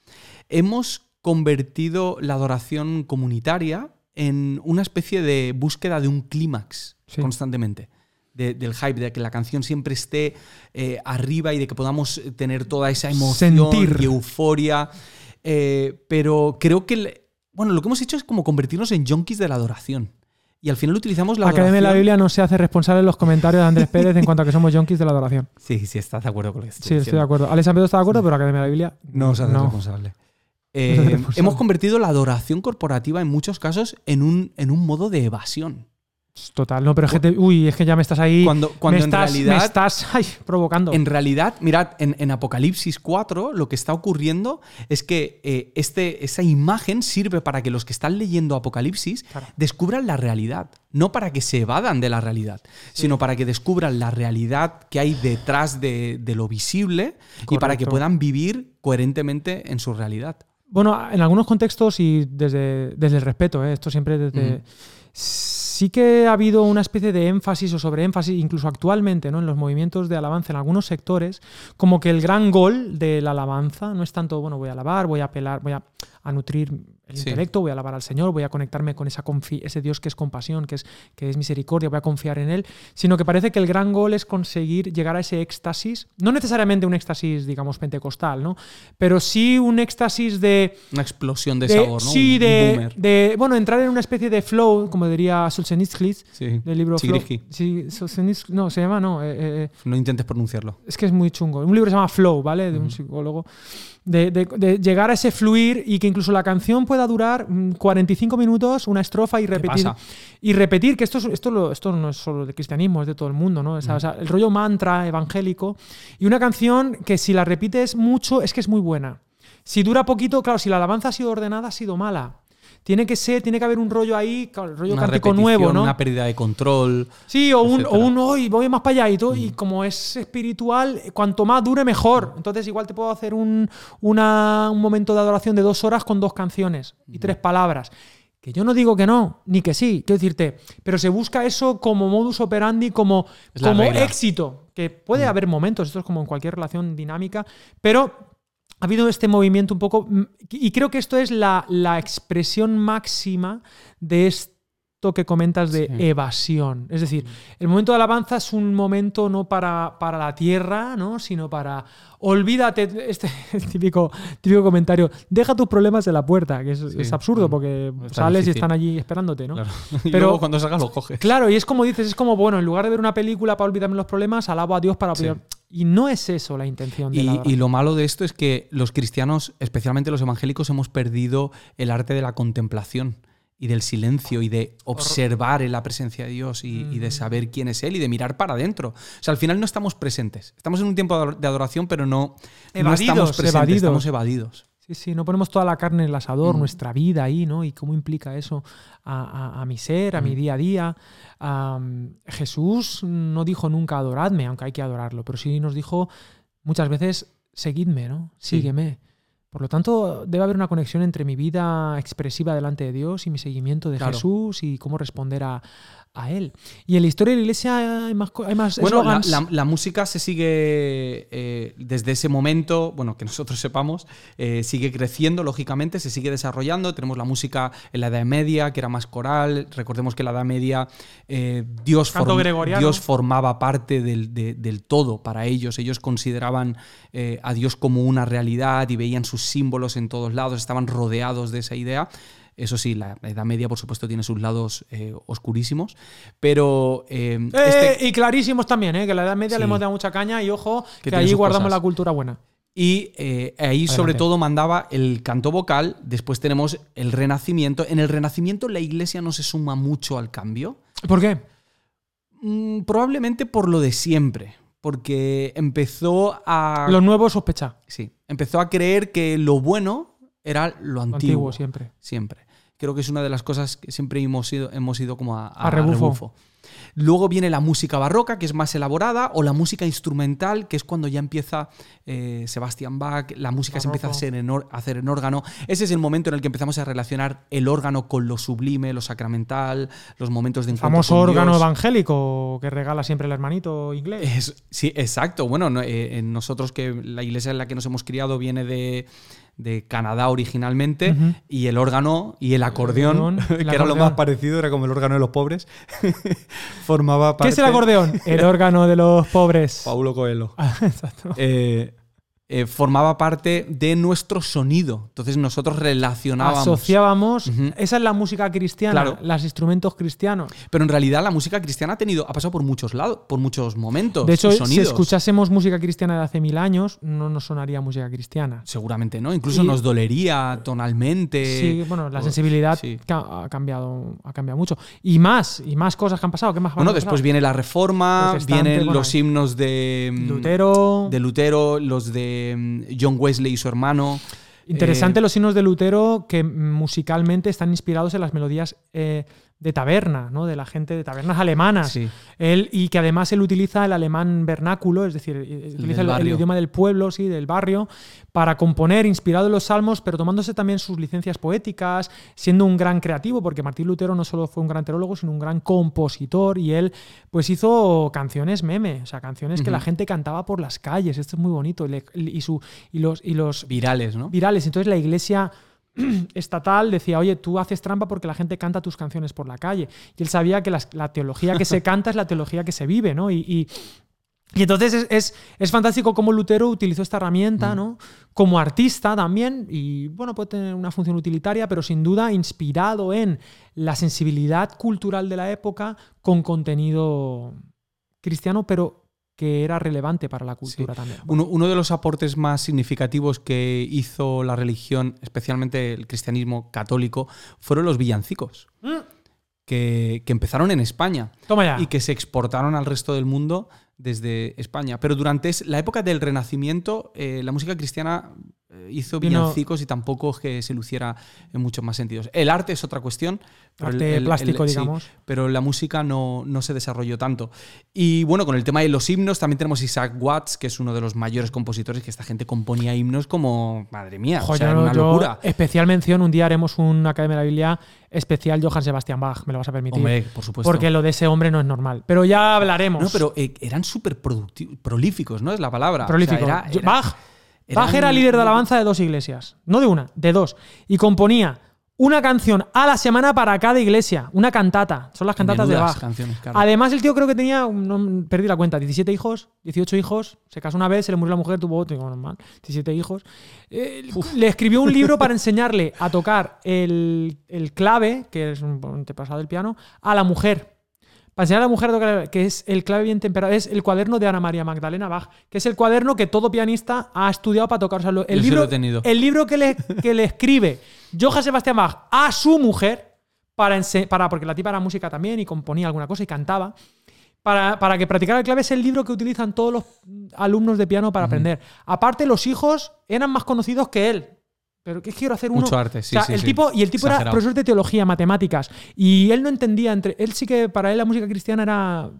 hemos convertido la adoración comunitaria en una especie de búsqueda de un clímax constantemente. del hype, de que la canción siempre esté eh, arriba y de que podamos tener toda esa emoción y euforia. Eh, pero creo que, bueno, lo que hemos hecho es como convertirnos en junkies de la adoración. Y al final utilizamos la, Academia de la Biblia no se hace responsable en los comentarios de Andrés Pérez en cuanto a que somos junkies de la adoración. Sí, sí, estás de acuerdo con lo que Sí, estoy de acuerdo. Alessandro está de acuerdo, pero la Academia de la Biblia no se hace responsable. Eh, hemos convertido la adoración corporativa en muchos casos en un, en un modo de evasión. Total, no, pero que, uy, es que ya me estás ahí. Cuando, cuando en realidad. Me estás provocando. En realidad, mirad, en, Apocalipsis 4, lo que está ocurriendo es que eh, este, esa imagen sirve para que los que están leyendo Apocalipsis descubran la realidad. No para que se evadan de la realidad, sino para que descubran la realidad que hay detrás de, lo visible y para que puedan vivir coherentemente en su realidad. Bueno, en algunos contextos y desde, desde el respeto, ¿eh? esto siempre desde... Sí que ha habido una especie de énfasis o sobreénfasis, incluso actualmente, ¿no? en los movimientos de alabanza en algunos sectores, como que el gran gol de la alabanza no es tanto, bueno, voy a alabar, voy a apelar, voy a, a nutrir el intelecto, voy a alabar al Señor, voy a conectarme con esa ese Dios que es compasión, que es, que es misericordia, voy a confiar en Él, sino que parece que el gran gol es conseguir llegar a ese éxtasis, no necesariamente un éxtasis, digamos, pentecostal, ¿no? Pero sí un éxtasis de... Una explosión de, sabor, ¿no? Sí, de, de, bueno, entrar en una especie de flow, como diría Solzhenitsyn, del libro Flow. Sí, no, se llama, no. Eh, eh, eh. no intentes pronunciarlo. Es que es muy chungo. Un libro se llama Flow, ¿vale? De un psicólogo de, llegar a ese fluir y que incluso la canción pueda durar 45 mm, minutos, una estrofa y repetir. Y repetir, que esto, esto, esto no es solo de cristianismo, es de todo el mundo, ¿no? el rollo mantra evangélico. Y una canción que si la repites mucho es que es muy buena. Si dura poquito, claro, si la alabanza ha sido ordenada, ha sido mala tiene que ser, tiene que haber un rollo ahí, el rollo cántico nuevo, ¿no? Una pérdida de control. Sí, o un, o un hoy voy más para allá y todo. Y mm. como es espiritual, cuanto más dure, mejor. Entonces, igual te puedo hacer un, una, un momento de adoración de dos horas con dos canciones y tres palabras. Que yo no digo que no, ni que sí, quiero decirte, pero se busca eso como modus operandi, como, como éxito. Que puede mm. haber momentos, esto es como en cualquier relación dinámica, pero ha habido este movimiento un poco, mm, y creo que esto es la, expresión máxima de que comentas de evasión. Es decir, el momento de alabanza es un momento no para, para la tierra, ¿no? sino para olvídate, este típico, típico comentario, deja tus problemas en la puerta, que es, absurdo mm. porque sales y están allí esperándote, ¿no? y Pero luego cuando salgas lo coges. Claro, y es como dices, es como, bueno, en lugar de ver una película para olvidarme los problemas, alabo a Dios para olvidar. Y no es eso la intención de y, y lo malo de esto es que los cristianos, especialmente los evangélicos, hemos perdido el arte de la contemplación y del silencio y de observar en la presencia de Dios y, de saber quién es Él y de mirar para adentro. O sea, al final no estamos presentes. Estamos en un tiempo de adoración, pero no, estamos presentes, estamos evadidos. Sí, sí, no ponemos toda la carne en el asador, mm. nuestra vida ahí, ¿no? Y cómo implica eso a, mi ser, a mi mm. día a día. Jesús no dijo nunca adoradme, aunque hay que adorarlo, pero sí nos dijo muchas veces seguidme, ¿no? Sígueme. Por lo tanto, debe haber una conexión entre mi vida expresiva delante de Dios y mi seguimiento de Jesús y cómo responder a, a él. Y en la historia de la iglesia hay más, hay más Bueno, la, música se sigue eh, desde ese momento, bueno, que nosotros sepamos, eh, sigue creciendo, lógicamente, se sigue desarrollando. Tenemos la música en la Edad Media, que era más coral. Recordemos que en la Edad Media eh, Dios, Dios, formaba parte del, del, todo para ellos. Ellos consideraban a Dios como una realidad y veían sus símbolos en todos lados, estaban rodeados de esa idea. Eso sí, la Edad Media, por supuesto, tiene sus lados eh, oscurísimos, pero... Eh, este y clarísimos también, ¿eh? que la Edad Media le hemos dado mucha caña y ojo, que, ahí guardamos la cultura buena. Y ahí sobre todo mandaba el canto vocal, después tenemos el renacimiento. En el renacimiento la iglesia no se suma mucho al cambio. ¿Por qué? Mm, probablemente por lo de siempre, porque empezó a... Lo nuevo sospecha. Sí, empezó a creer que lo bueno era lo antiguo. antiguo siempre. Siempre creo que es una de las cosas que siempre hemos ido, hemos ido como a, rebufo. Luego viene la música barroca, que es más elaborada, o la música instrumental, que es cuando ya empieza eh, Sebastian Bach, la música se empieza a hacer, en hacer en órgano. Ese es el momento en el que empezamos a relacionar el órgano con lo sublime, lo sacramental, los momentos de encuentro. Famoso órgano evangélico que regala siempre el hermanito inglés. sí, exacto. Bueno, eh, nosotros que la iglesia en la que nos hemos criado viene de de Canadá originalmente, y el órgano y el acordeón, que era lo más parecido, era como el órgano de los pobres, formaba parte... ¿Qué es el acordeón? el órgano de los pobres. Paulo Coelho. Ah, exacto. Eh, eh, formaba parte de nuestro sonido. Entonces nosotros relacionábamos. Asociábamos. Esa es la música cristiana, los instrumentos cristianos. Pero en realidad la música cristiana ha tenido, ha pasado por muchos lados, por muchos momentos. De hecho, si escuchásemos música cristiana de hace mil años, no nos sonaría música cristiana. Seguramente, ¿no? Incluso nos dolería tonalmente. Sí, bueno, la sensibilidad ha cambiado, ha cambiado mucho. Y más, y más cosas que han pasado. ¿Qué más bueno, después viene la reforma, vienen los himnos de Lutero. De Lutero, los de Mm, John Wesley y su hermano. Interesante eh, los signos de Lutero que musicalmente están inspirados en las melodías eh, de taberna, ¿no? de la gente de tabernas alemanas. Él, y que además él utiliza el alemán vernáculo, es decir, eh, utiliza el, idioma del pueblo, sí, del barrio, para componer, inspirado en los salmos, pero tomándose también sus licencias poéticas, siendo un gran creativo, porque Martín Lutero no solo fue un gran teólogo, sino un gran compositor, y él pues hizo canciones meme, o sea, canciones que la gente cantaba por las calles, esto es muy bonito, y, su, y, los, y los... Virales, ¿no? Virales, entonces la iglesia estatal decía, oye, tú haces trampa porque la gente canta tus canciones por la calle. Y él sabía que la, teología que se canta es la teología que se vive, ¿no? Y, entonces es, fantástico cómo Lutero utilizó esta herramienta, mm. ¿no? Como artista también, y bueno, puede tener una función utilitaria, pero sin duda inspirado en la sensibilidad cultural de la época con contenido cristiano, pero que era relevante para la cultura también. Uno, de los aportes más significativos que hizo la religión, especialmente el cristianismo católico, fueron los villancicos, mm. que, empezaron en España y que se exportaron al resto del mundo desde España. Pero durante la época del Renacimiento, eh, la música cristiana hizo villancicos y tampoco es que se luciera en muchos más sentidos. El arte es otra cuestión. Pero arte plástico, digamos. pero la música no, no, se desarrolló tanto. Y bueno, con el tema de los himnos, también tenemos Isaac Watts, que es uno de los mayores compositores, que esta gente componía himnos como, madre mía, o sea, una locura. Especial mención, un día haremos una Academia de la Biblia especial Johann Sebastian Bach, me lo vas a permitir. Hombre, por supuesto. Porque lo de ese hombre no es normal. Pero ya hablaremos. No, pero eh, eran súper prolíficos, ¿no? Es la palabra. Prolífico. Bach Bach era líder de alabanza de dos iglesias, no de una, de dos. Y componía una canción a la semana para cada iglesia, una cantata. Son las cantatas de Bach. canciones, claro. Además, el tío creo que tenía, no, perdí la cuenta, 17 hijos, 18 hijos, se casó una vez, se le murió la mujer, tuvo otro, normal, 17 hijos. Eh, le escribió un libro para enseñarle a tocar el, el clave, que es un antepasado del piano, a la mujer. Para enseñar a la mujer a tocar, que es el clave bien temperado, es el cuaderno de Ana María Magdalena Bach, que es el cuaderno que todo pianista ha estudiado para tocar. O sea, el, Yo sí lo libro, el libro que le, que le escribe Johann Sebastian Bach a su mujer, para, para porque la tipa era música también y componía alguna cosa y cantaba, para, para que practicara el clave es el libro que utilizan todos los alumnos de piano para aprender. Aparte, los hijos eran más conocidos que él. Pero ¿qué quiero hacer uno? Mucho arte, sí, O sea, sí, el sí. tipo, y el tipo era profesor de teología, matemáticas. Y él no entendía entre. Él sí que para él la música cristiana era.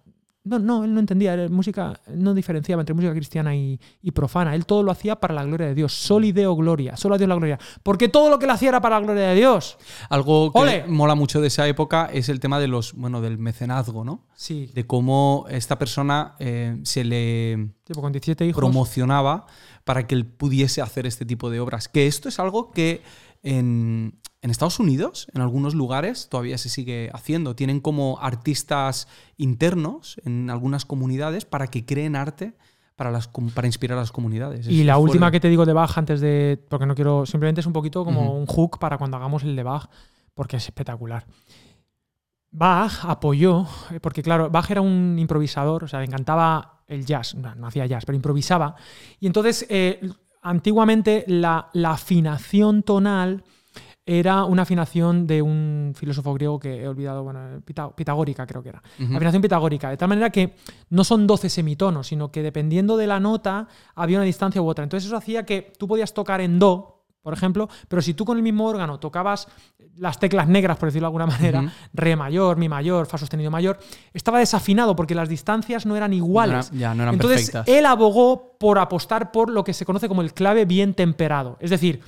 No, no, él no entendía. era música, no diferenciaba entre música cristiana y, y profana. Él todo lo hacía para la gloria de Dios. Soli Deo Gloria. Solo a Dios la gloria. Porque todo lo que él hacía era para la gloria de Dios. Algo que ¡Ole! mola mucho de esa época es el tema de los, bueno, del mecenazgo, ¿no? Sí. De cómo esta persona eh, se le Tipo, con 17 hijos. promocionaba para que él pudiese hacer este tipo de obras. Que esto es algo que en, en Estados Unidos, en algunos lugares, todavía se sigue haciendo. Tienen como artistas internos en algunas comunidades para que creen arte para, las, para inspirar a las comunidades. Y Es la fuerte. última que te digo de Bach antes de. Porque no quiero. Simplemente es un poquito como un hook para cuando hagamos el de Bach, porque es espectacular. Bach apoyó, eh, porque claro, Bach era un improvisador, o sea, le encantaba el jazz, no, no hacía jazz, pero improvisaba. Y entonces, eh, antiguamente la, la afinación tonal era una afinación de un filósofo griego que he olvidado, bueno, pita- pitagórica creo que era. Afinación pitagórica, de tal manera que no son 12 semitonos, sino que dependiendo de la nota había una distancia u otra. Entonces eso hacía que tú podías tocar en do, por ejemplo, pero si tú con el mismo órgano tocabas las teclas negras, por decirlo de alguna manera, re mayor, mi mayor, fa sostenido mayor, estaba desafinado porque las distancias no eran iguales. No era- ya, no eran Entonces perfectas. él abogó por apostar por lo que se conoce como el clave bien temperado. Es decir,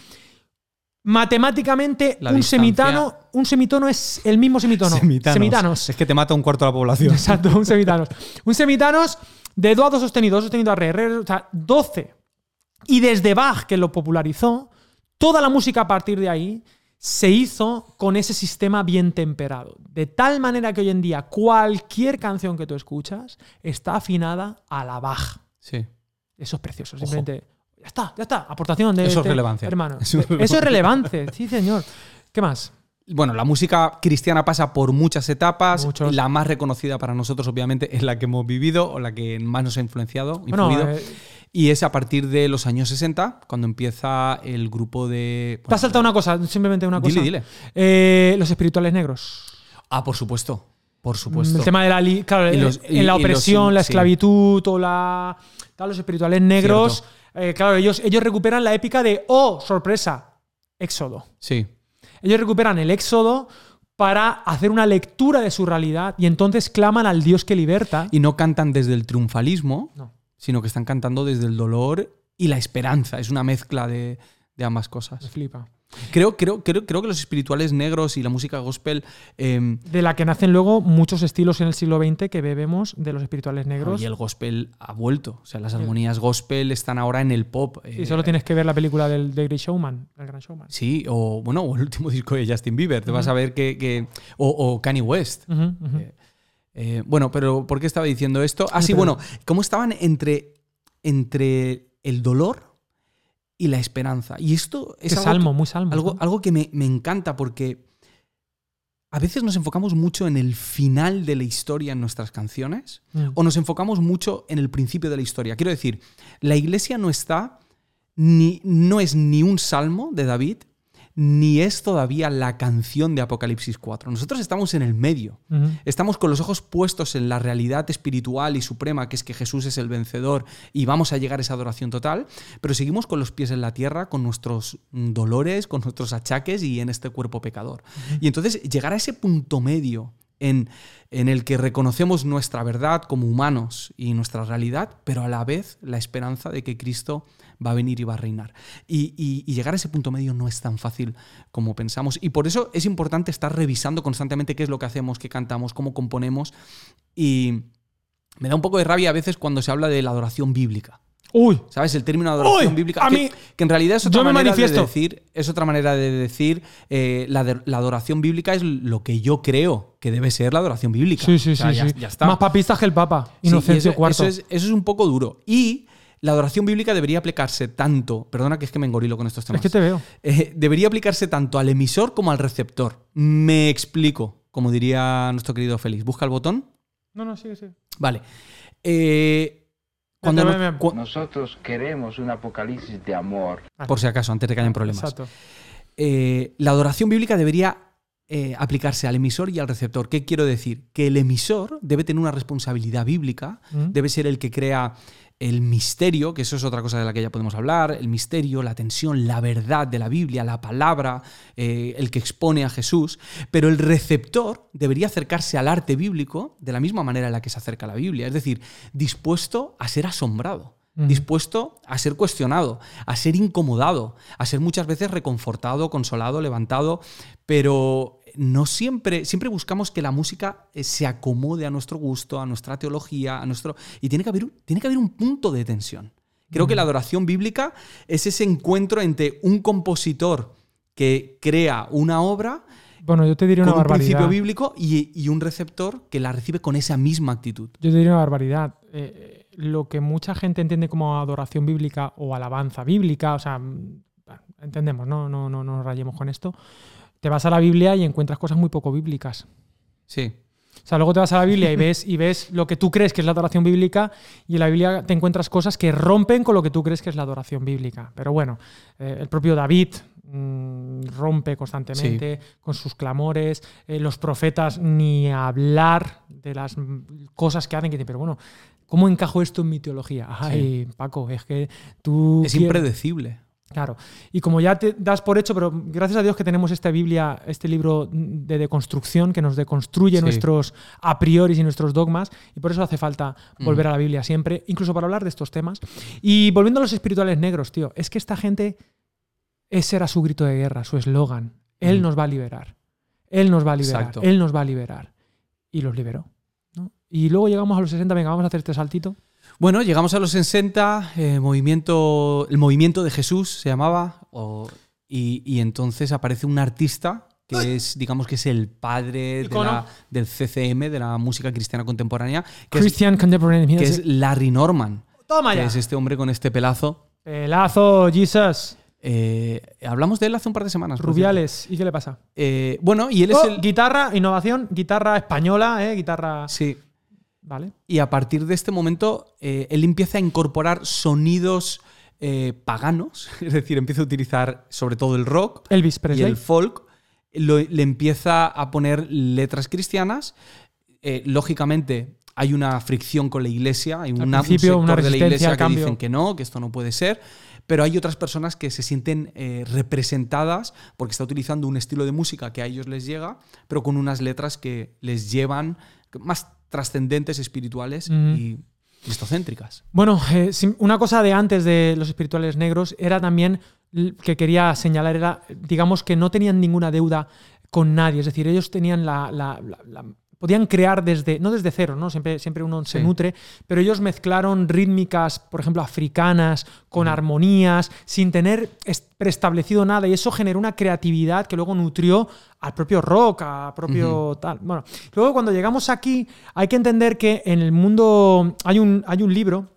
matemáticamente La un distancia- semitano, un semitono es el mismo semitono. Semitanos. Semitanos. Es que te mata un cuarto de la población. Exacto, un semitanos. Un semitanos de do a do sostenido, do sostenido a re, re, o sea, 12. Y desde Bach, que lo popularizó, toda la música a partir de ahí se hizo con ese sistema bien temperado. De tal manera que hoy en día cualquier canción que tú escuchas está afinada a la Bach. Sí. Eso es precioso. Ojo. Simplemente. Ya está, ya está. Aportación de. Eso es este relevancia. Hermano. Eso es Eso es relevante. Sí, señor. ¿Qué más? Bueno, la música cristiana pasa por muchas etapas. Muchos. La más reconocida para nosotros, obviamente, es la que hemos vivido o la que más nos ha influenciado. Bueno, influido. eh, y es a partir de los años 60, cuando empieza el grupo de. te has saltado una cosa, simplemente una cosa. Dile, dile. Eh, los espirituales negros. Ah, por supuesto. Por supuesto. El tema de la, li- claro, eh, los- en la los- opresión, la sí. esclavitud o la, tal, los espirituales negros. eh, claro, ellos, ellos recuperan la épica de, oh, sorpresa, Éxodo. Sí. Ellos recuperan el Éxodo para hacer una lectura de su realidad y entonces claman al Dios que liberta. Y no cantan desde el triunfalismo, No. Sino que están cantando desde el dolor y la esperanza. Es una mezcla de, de ambas Me cosas. flipa. Creo, creo, creo, creo que los espirituales negros y la música gospel. eh, De la que nacen luego muchos estilos en el siglo XX que bebemos de los espirituales negros. y el gospel ha vuelto. O sea, las armonías gospel están ahora en el pop. Y eh, solo tienes que ver la película del The Great Showman, el Gran Showman. Sí, o bueno, o el último disco de Justin Bieber. Te vas a ver que. que- o, o Kanye West. Eh, eh, bueno, pero ¿por qué estaba diciendo esto? Ah, Sí, sí, bueno, ¿cómo estaban entre, entre el dolor y la esperanza? Y esto es algo, salmo, que, muy salmo. algo, algo que me, me encanta porque a veces nos enfocamos mucho en el final de la historia en nuestras canciones Mm. o nos enfocamos mucho en el principio de la historia. Quiero decir, la iglesia no está, ni, no es ni un salmo de David, ni es todavía la canción de Apocalipsis 4. Nosotros estamos en el medio. Estamos con los ojos puestos en la realidad espiritual y suprema, que es que Jesús es el vencedor y vamos a llegar a esa adoración total, pero seguimos con los pies en la tierra, con nuestros dolores, con nuestros achaques y en este cuerpo pecador. Y entonces llegar a ese punto medio en, en el que reconocemos nuestra verdad como humanos y nuestra realidad, pero a la vez la esperanza de que Cristo va a venir y va a reinar. Y, y- y llegar a ese punto medio no es tan fácil como pensamos. Y por eso es importante estar revisando constantemente qué es lo que hacemos, qué cantamos, cómo componemos. Y me da un poco de rabia a veces cuando se habla de la adoración bíblica. Uy. ¿Sabes? El término adoración Uy, bíblica. a que, mí- que en realidad es otra yo me manera de decir. Es otra manera de decir. eh, la, de- la adoración bíblica es lo que yo creo que debe ser la adoración bíblica. Sí, sí, O sea, sí. ya, sí. ya está. Más papistas que el Papa. Sí, Inocencio eso, IV. eso es, eso es un poco duro. Y la adoración bíblica debería aplicarse tanto. Perdona que es que me engorilo con estos temas. Es que te veo. Eh, debería aplicarse tanto al emisor como al receptor. Me explico, como diría nuestro querido Félix. Busca el botón. No, no, sigue, sigue. Vale. Eh, cuando no- Nosotros queremos un apocalipsis de amor. por si acaso, antes de que hayan problemas. Exacto. Eh, la adoración bíblica debería eh, aplicarse al emisor y al receptor. ¿Qué quiero decir? Que el emisor debe tener una responsabilidad bíblica, Mm. debe ser el que crea el misterio, que eso es otra cosa de la que ya podemos hablar, el misterio, la tensión, la verdad de la Biblia, la palabra, eh, el que expone a Jesús, pero el receptor debería acercarse al arte bíblico de la misma manera en la que se acerca a la Biblia, es decir, dispuesto a ser asombrado dispuesto a ser cuestionado, a ser incomodado, a ser muchas veces reconfortado, consolado, levantado, pero no siempre, siempre buscamos que la música eh, se acomode a nuestro gusto, a nuestra teología, a nuestro y tiene que haber un, tiene que haber un punto de tensión. Creo que la adoración bíblica es ese encuentro entre un compositor que crea una obra Bueno, yo te diría una con un barbaridad. principio bíblico y, y un receptor que la recibe con esa misma actitud. Yo te diría una barbaridad. Eh, lo que mucha gente entiende como adoración bíblica o alabanza bíblica, o sea, mm, entendemos, no, no, no nos rayemos con esto. Te vas a la Biblia y encuentras cosas muy poco bíblicas. Sí. O sea, luego te vas a la Biblia y ves, y ves lo que tú crees que es la adoración bíblica y en la Biblia te encuentras cosas que rompen con lo que tú crees que es la adoración bíblica. Pero bueno, eh, el propio David mm, rompe constantemente con sus clamores, eh, los profetas ni hablar de las cosas que hacen que dicen, pero bueno, ¿cómo encajo esto en mi teología? Ay, Paco, es que tú... Es quieres- impredecible. Claro. Y como ya te das por hecho, pero gracias a Dios que tenemos esta Biblia, este libro de deconstrucción que nos deconstruye Sí. nuestros a priori y nuestros dogmas, y por eso hace falta volver a la Biblia siempre, incluso para hablar de estos temas. Y volviendo a los espirituales negros, tío, es que esta gente, ese era su grito de guerra, su eslogan. Él nos va a liberar. Él nos va a liberar. Exacto. Él nos va a liberar. Y los liberó. ¿no? Y luego llegamos a los 60, venga, vamos a hacer este saltito. Bueno, llegamos a los 60, eh, movimiento, el movimiento de Jesús se llamaba, o- y, y entonces aparece un artista que es, digamos que es el padre de Icono. la- del CCM, de la música cristiana contemporánea, que, es, Christian Contemporary que es Larry Norman, Toma que ya. es este hombre con este pelazo. Pelazo, Jesus. Eh, hablamos de él hace un par de semanas. Rubiales. ¿Y qué le pasa? Eh, bueno, y él es Oh, el... Guitarra, innovación, guitarra española, ¿eh? Guitarra. Sí, Vale. Y a partir de este momento, eh, él empieza a incorporar sonidos eh, paganos, es decir, empieza a utilizar sobre todo el rock Elvis y el folk, lo- le empieza a poner letras cristianas. Eh, lógicamente, hay una fricción con la iglesia, hay una, un sector una de la iglesia que cambio. dicen que no, que esto no puede ser. Pero hay otras personas que se sienten eh, representadas porque está utilizando un estilo de música que a ellos les llega, pero con unas letras que les llevan más trascendentes, espirituales y cristocéntricas. Bueno, eh, una cosa de antes de los espirituales negros era también que quería señalar, era, digamos, que no tenían ninguna deuda con nadie. Es decir, ellos tenían la. la- la- la- podían crear desde, no desde cero, ¿no? Siempre, siempre uno se Sí. nutre, pero ellos mezclaron rítmicas, por ejemplo, africanas, con armonías, sin tener es- preestablecido nada, y eso generó una creatividad que luego nutrió al propio rock, a propio tal. Bueno, luego cuando llegamos aquí, hay que entender que en el mundo hay un, hay un libro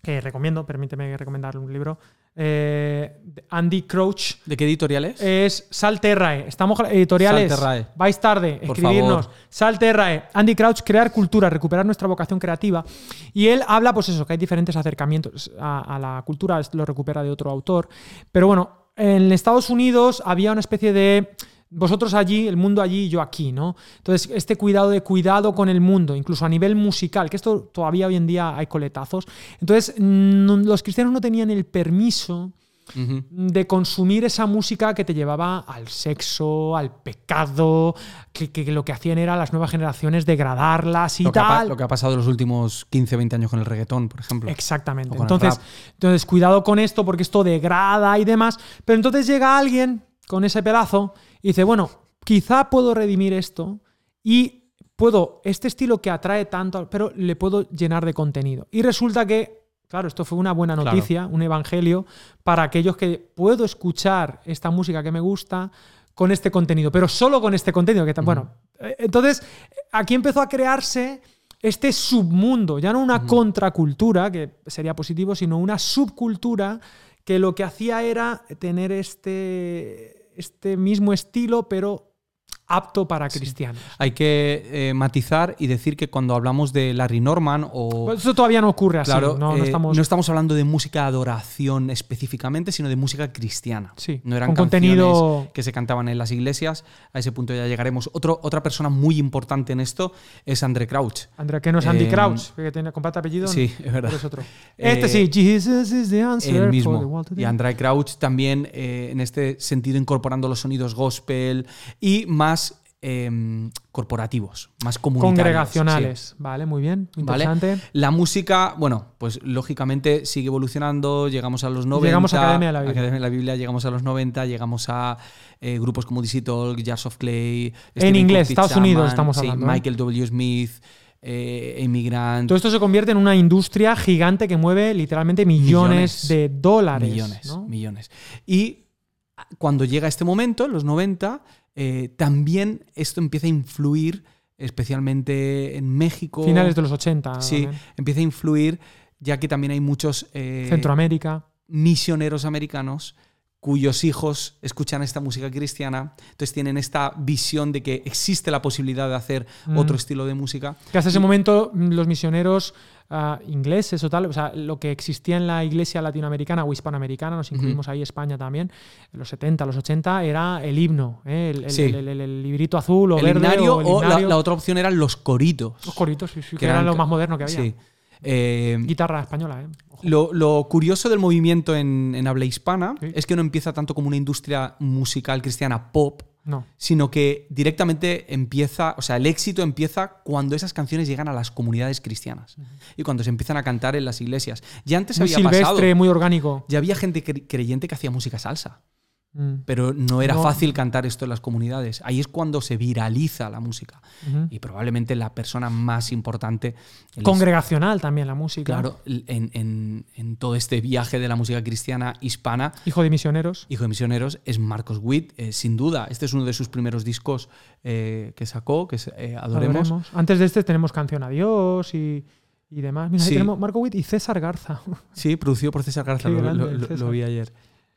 que recomiendo, permíteme recomendarle un libro, eh, Andy Crouch. ¿De qué editorial es? Es Salterrae. Estamos editoriales. Salterrae. Vais tarde, Por escribirnos. favor. Salterrae. Andy Crouch, crear cultura, recuperar nuestra vocación creativa. Y él habla, pues eso, que hay diferentes acercamientos a, a la cultura. Lo recupera de otro autor. Pero bueno, en Estados Unidos había una especie de. Vosotros allí, el mundo allí y yo aquí, ¿no? Entonces, este cuidado de cuidado con el mundo, incluso a nivel musical, que esto todavía hoy en día hay coletazos. Entonces, no- los cristianos no tenían el permiso de consumir esa música que te llevaba al sexo, al pecado, que, que lo que hacían era las nuevas generaciones degradarlas y Lo que, ha, pa- tal. lo que ha pasado en los últimos 15, 20 años con el reggaetón, por ejemplo. Exactamente. Entonces, entonces, cuidado con esto porque esto degrada y demás. Pero entonces llega alguien con ese pedazo y dice, bueno, quizá puedo redimir esto y puedo, este estilo que atrae tanto, pero le puedo llenar de contenido. Y resulta que claro, esto fue una buena noticia, un evangelio para aquellos que puedo escuchar esta música que me gusta con este contenido, pero solo con este contenido. Que, Bueno, eh, entonces aquí empezó a crearse este submundo, ya no una contracultura, que sería positivo, sino una subcultura que lo que hacía era tener este, este mismo estilo, pero apto para cristianos. Hay que eh, matizar y decir que cuando hablamos de Larry Norman o... Pues eso todavía no ocurre así. Claro, no, eh, estamos... no estamos hablando de música de adoración específicamente, sino de música cristiana. Sí, no eran con canciones contenido- que se cantaban en las iglesias. A ese punto ya llegaremos. Otro, otra persona muy importante en esto es André Crouch. Andrea, que no es Andy Eh, Crouch, que tiene comparte apellido. Sí, es verdad. es otro. Este sí, Jesus is the answer El for the mismo. world. Y André Crouch también en este sentido incorporando los sonidos gospel y más eh, corporativos, más comunitarios. Congregacionales. Vale, muy bien. Interesante. La música, bueno, pues lógicamente sigue evolucionando, llegamos a los 90. Llegamos a Academia de la Biblia. Academia de la Biblia, llegamos a los 90, llegamos a eh, grupos como DC Talk, Jars of Clay. En inglés, Estados Unidos estamos sí, hablando, ¿eh? Michael W. Smith, eh. Todo esto se convierte en una industria gigante que mueve literalmente millones, Millones. de dólares. Millones, ¿no? millones. Y cuando llega este momento, en los 90, eh, también esto empieza a influir, especialmente en México. Finales de los 80. Sí, también. empieza a influir, ya que también hay muchos eh, Centroamérica. misioneros americanos cuyos hijos escuchan esta música cristiana, entonces tienen esta visión de que existe la posibilidad de hacer Mm. otro estilo de música. Que hasta ese momento mm, los misioneros ah, ingleses o tal, o sea, lo que existía en la iglesia latinoamericana o hispanoamericana, nos incluimos ahí España también, en los 70, los 80, era el himno, ¿eh? el, el- Sí. el- el- el librito azul o el verde himnario o la, otra opción eran los coritos. Los coritos, sí, sí, que, que era eran lo más moderno que había. Sí. Eh, Guitarra española, ¿eh? Lo, lo curioso del movimiento en, en habla hispana Sí. es que no empieza tanto como una industria musical cristiana pop, No. sino que directamente empieza, o sea, el éxito empieza cuando esas canciones llegan a las comunidades cristianas y cuando se empiezan a cantar en las iglesias. Ya antes Muy había silvestre, pasado, muy orgánico. ya había gente cre- creyente que hacía música salsa, Mm. pero no era No. fácil cantar esto en las comunidades. Ahí es cuando se viraliza la música y probablemente la persona más importante Congregacional también la música. Claro, en, en- en todo este viaje de la música cristiana hispana, Hijo de misioneros. Hijo de Misioneros, es Marcos Witt, eh, sin duda. Este es uno de sus primeros discos eh, que sacó, que es eh, Adoremos. Adoremos. Antes de este tenemos Canción Adiós y, y demás. Mira, ahí tenemos Marco Witt y César Garza. Sí, producido por César Garza, lo, grande, lo- lo- César. lo vi ayer.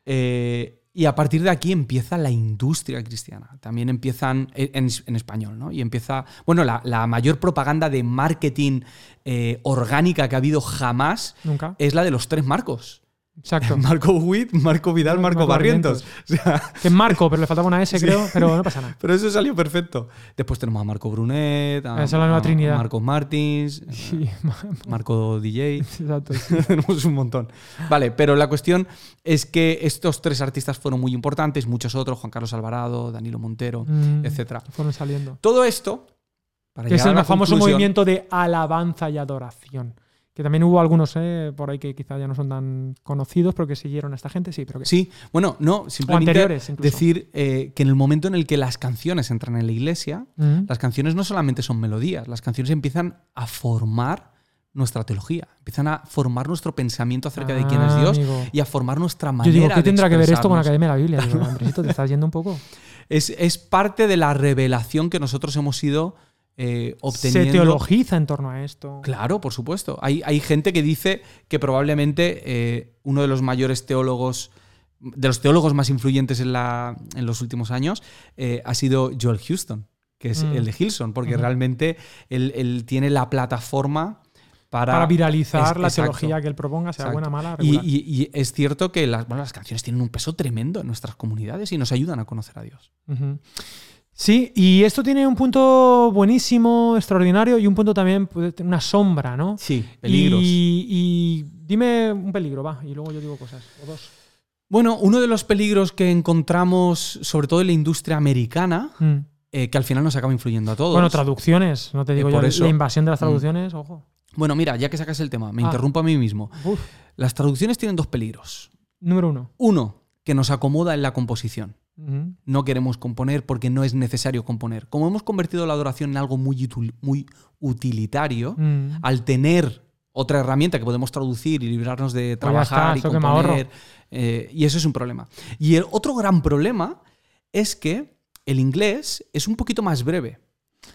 Eh, y a partir de aquí empieza la industria cristiana. También empiezan en, en español, ¿no? Y empieza, bueno, la, la mayor propaganda de marketing eh, orgánica que ha habido jamás Nunca. es la de los tres Marcos. Exacto. Marco Witt, Marco Vidal, Marco, Marco Barrientos. O sea, Que es Marco, pero le faltaba una S, creo, pero no pasa nada. Pero eso salió perfecto. Después tenemos a Marco Brunet, a, Esa es la nueva a Trinidad. Marcos Martins, Sí, Marco DJ. exacto. tenemos un montón. Vale, pero la cuestión es que estos tres artistas fueron muy importantes, muchos otros, Juan Carlos Alvarado, Danilo Montero, Mm, etcétera. Fueron saliendo. Todo esto, para Que es el más famoso movimiento de alabanza y adoración. Que también hubo algunos eh, por ahí que quizá ya no son tan conocidos, pero que siguieron a esta gente, sí, pero que Sí, bueno, no, simplemente decir eh, que en el momento en el que las canciones entran en la iglesia, las canciones no solamente son melodías, las canciones empiezan a formar nuestra teología, empiezan a formar nuestro pensamiento acerca de quién es Ah, Dios amigo. y a formar nuestra Yo manera digo, ¿qué tendrá que ver esto con la. Academia de la Biblia? Digo, Andresito, te estás yendo un poco. Es, es parte de la revelación que nosotros hemos ido eh, obteniendo. Se teologiza en torno a esto. Claro, por supuesto. Hay, hay gente que dice que probablemente eh, uno de los mayores teólogos, de los teólogos más influyentes en, la, en los últimos años, eh, ha sido Joel Houston, que es Mm. el de Hilson, porque realmente él, él tiene la plataforma para, Para viralizar Es- la exacto. teología que él proponga, sea Exacto. buena, mala, Y, y- y es cierto que las, bueno, las canciones tienen un peso tremendo en nuestras comunidades y nos ayudan a conocer a Dios. Sí, y esto tiene un punto buenísimo, extraordinario, y un punto también, tener una sombra, ¿no? Sí, peligros. Y, y dime un peligro, va, y luego yo digo cosas, o dos. Bueno, uno de los peligros que encontramos, sobre todo en la industria americana, Mm. eh, que al final nos acaba influyendo a todos. Bueno, traducciones, no te digo Eh, yo, por eso- la invasión de las Mm. traducciones, ojo. Bueno, mira, ya que sacas el tema, me Ah. interrumpo a mí mismo. Uf, Las traducciones tienen dos peligros. número uno. Uno, que nos acomoda en la composición. No queremos componer porque no es necesario componer. Como hemos convertido la adoración en algo muy, muy utilitario, al tener otra herramienta que podemos traducir y librarnos de Pues está, trabajar y componer. eh, y eso es un problema. Y el otro gran problema es que el inglés es un poquito más breve.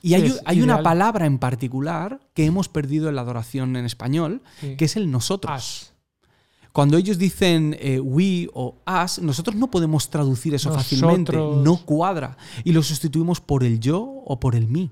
Y hay, hay una palabra en particular que hemos perdido en la adoración en español, Sí. que es el nosotros. As. Cuando ellos dicen eh, we o us, nosotros no podemos traducir eso fácilmente. No cuadra. Y lo sustituimos por el yo o por el mí.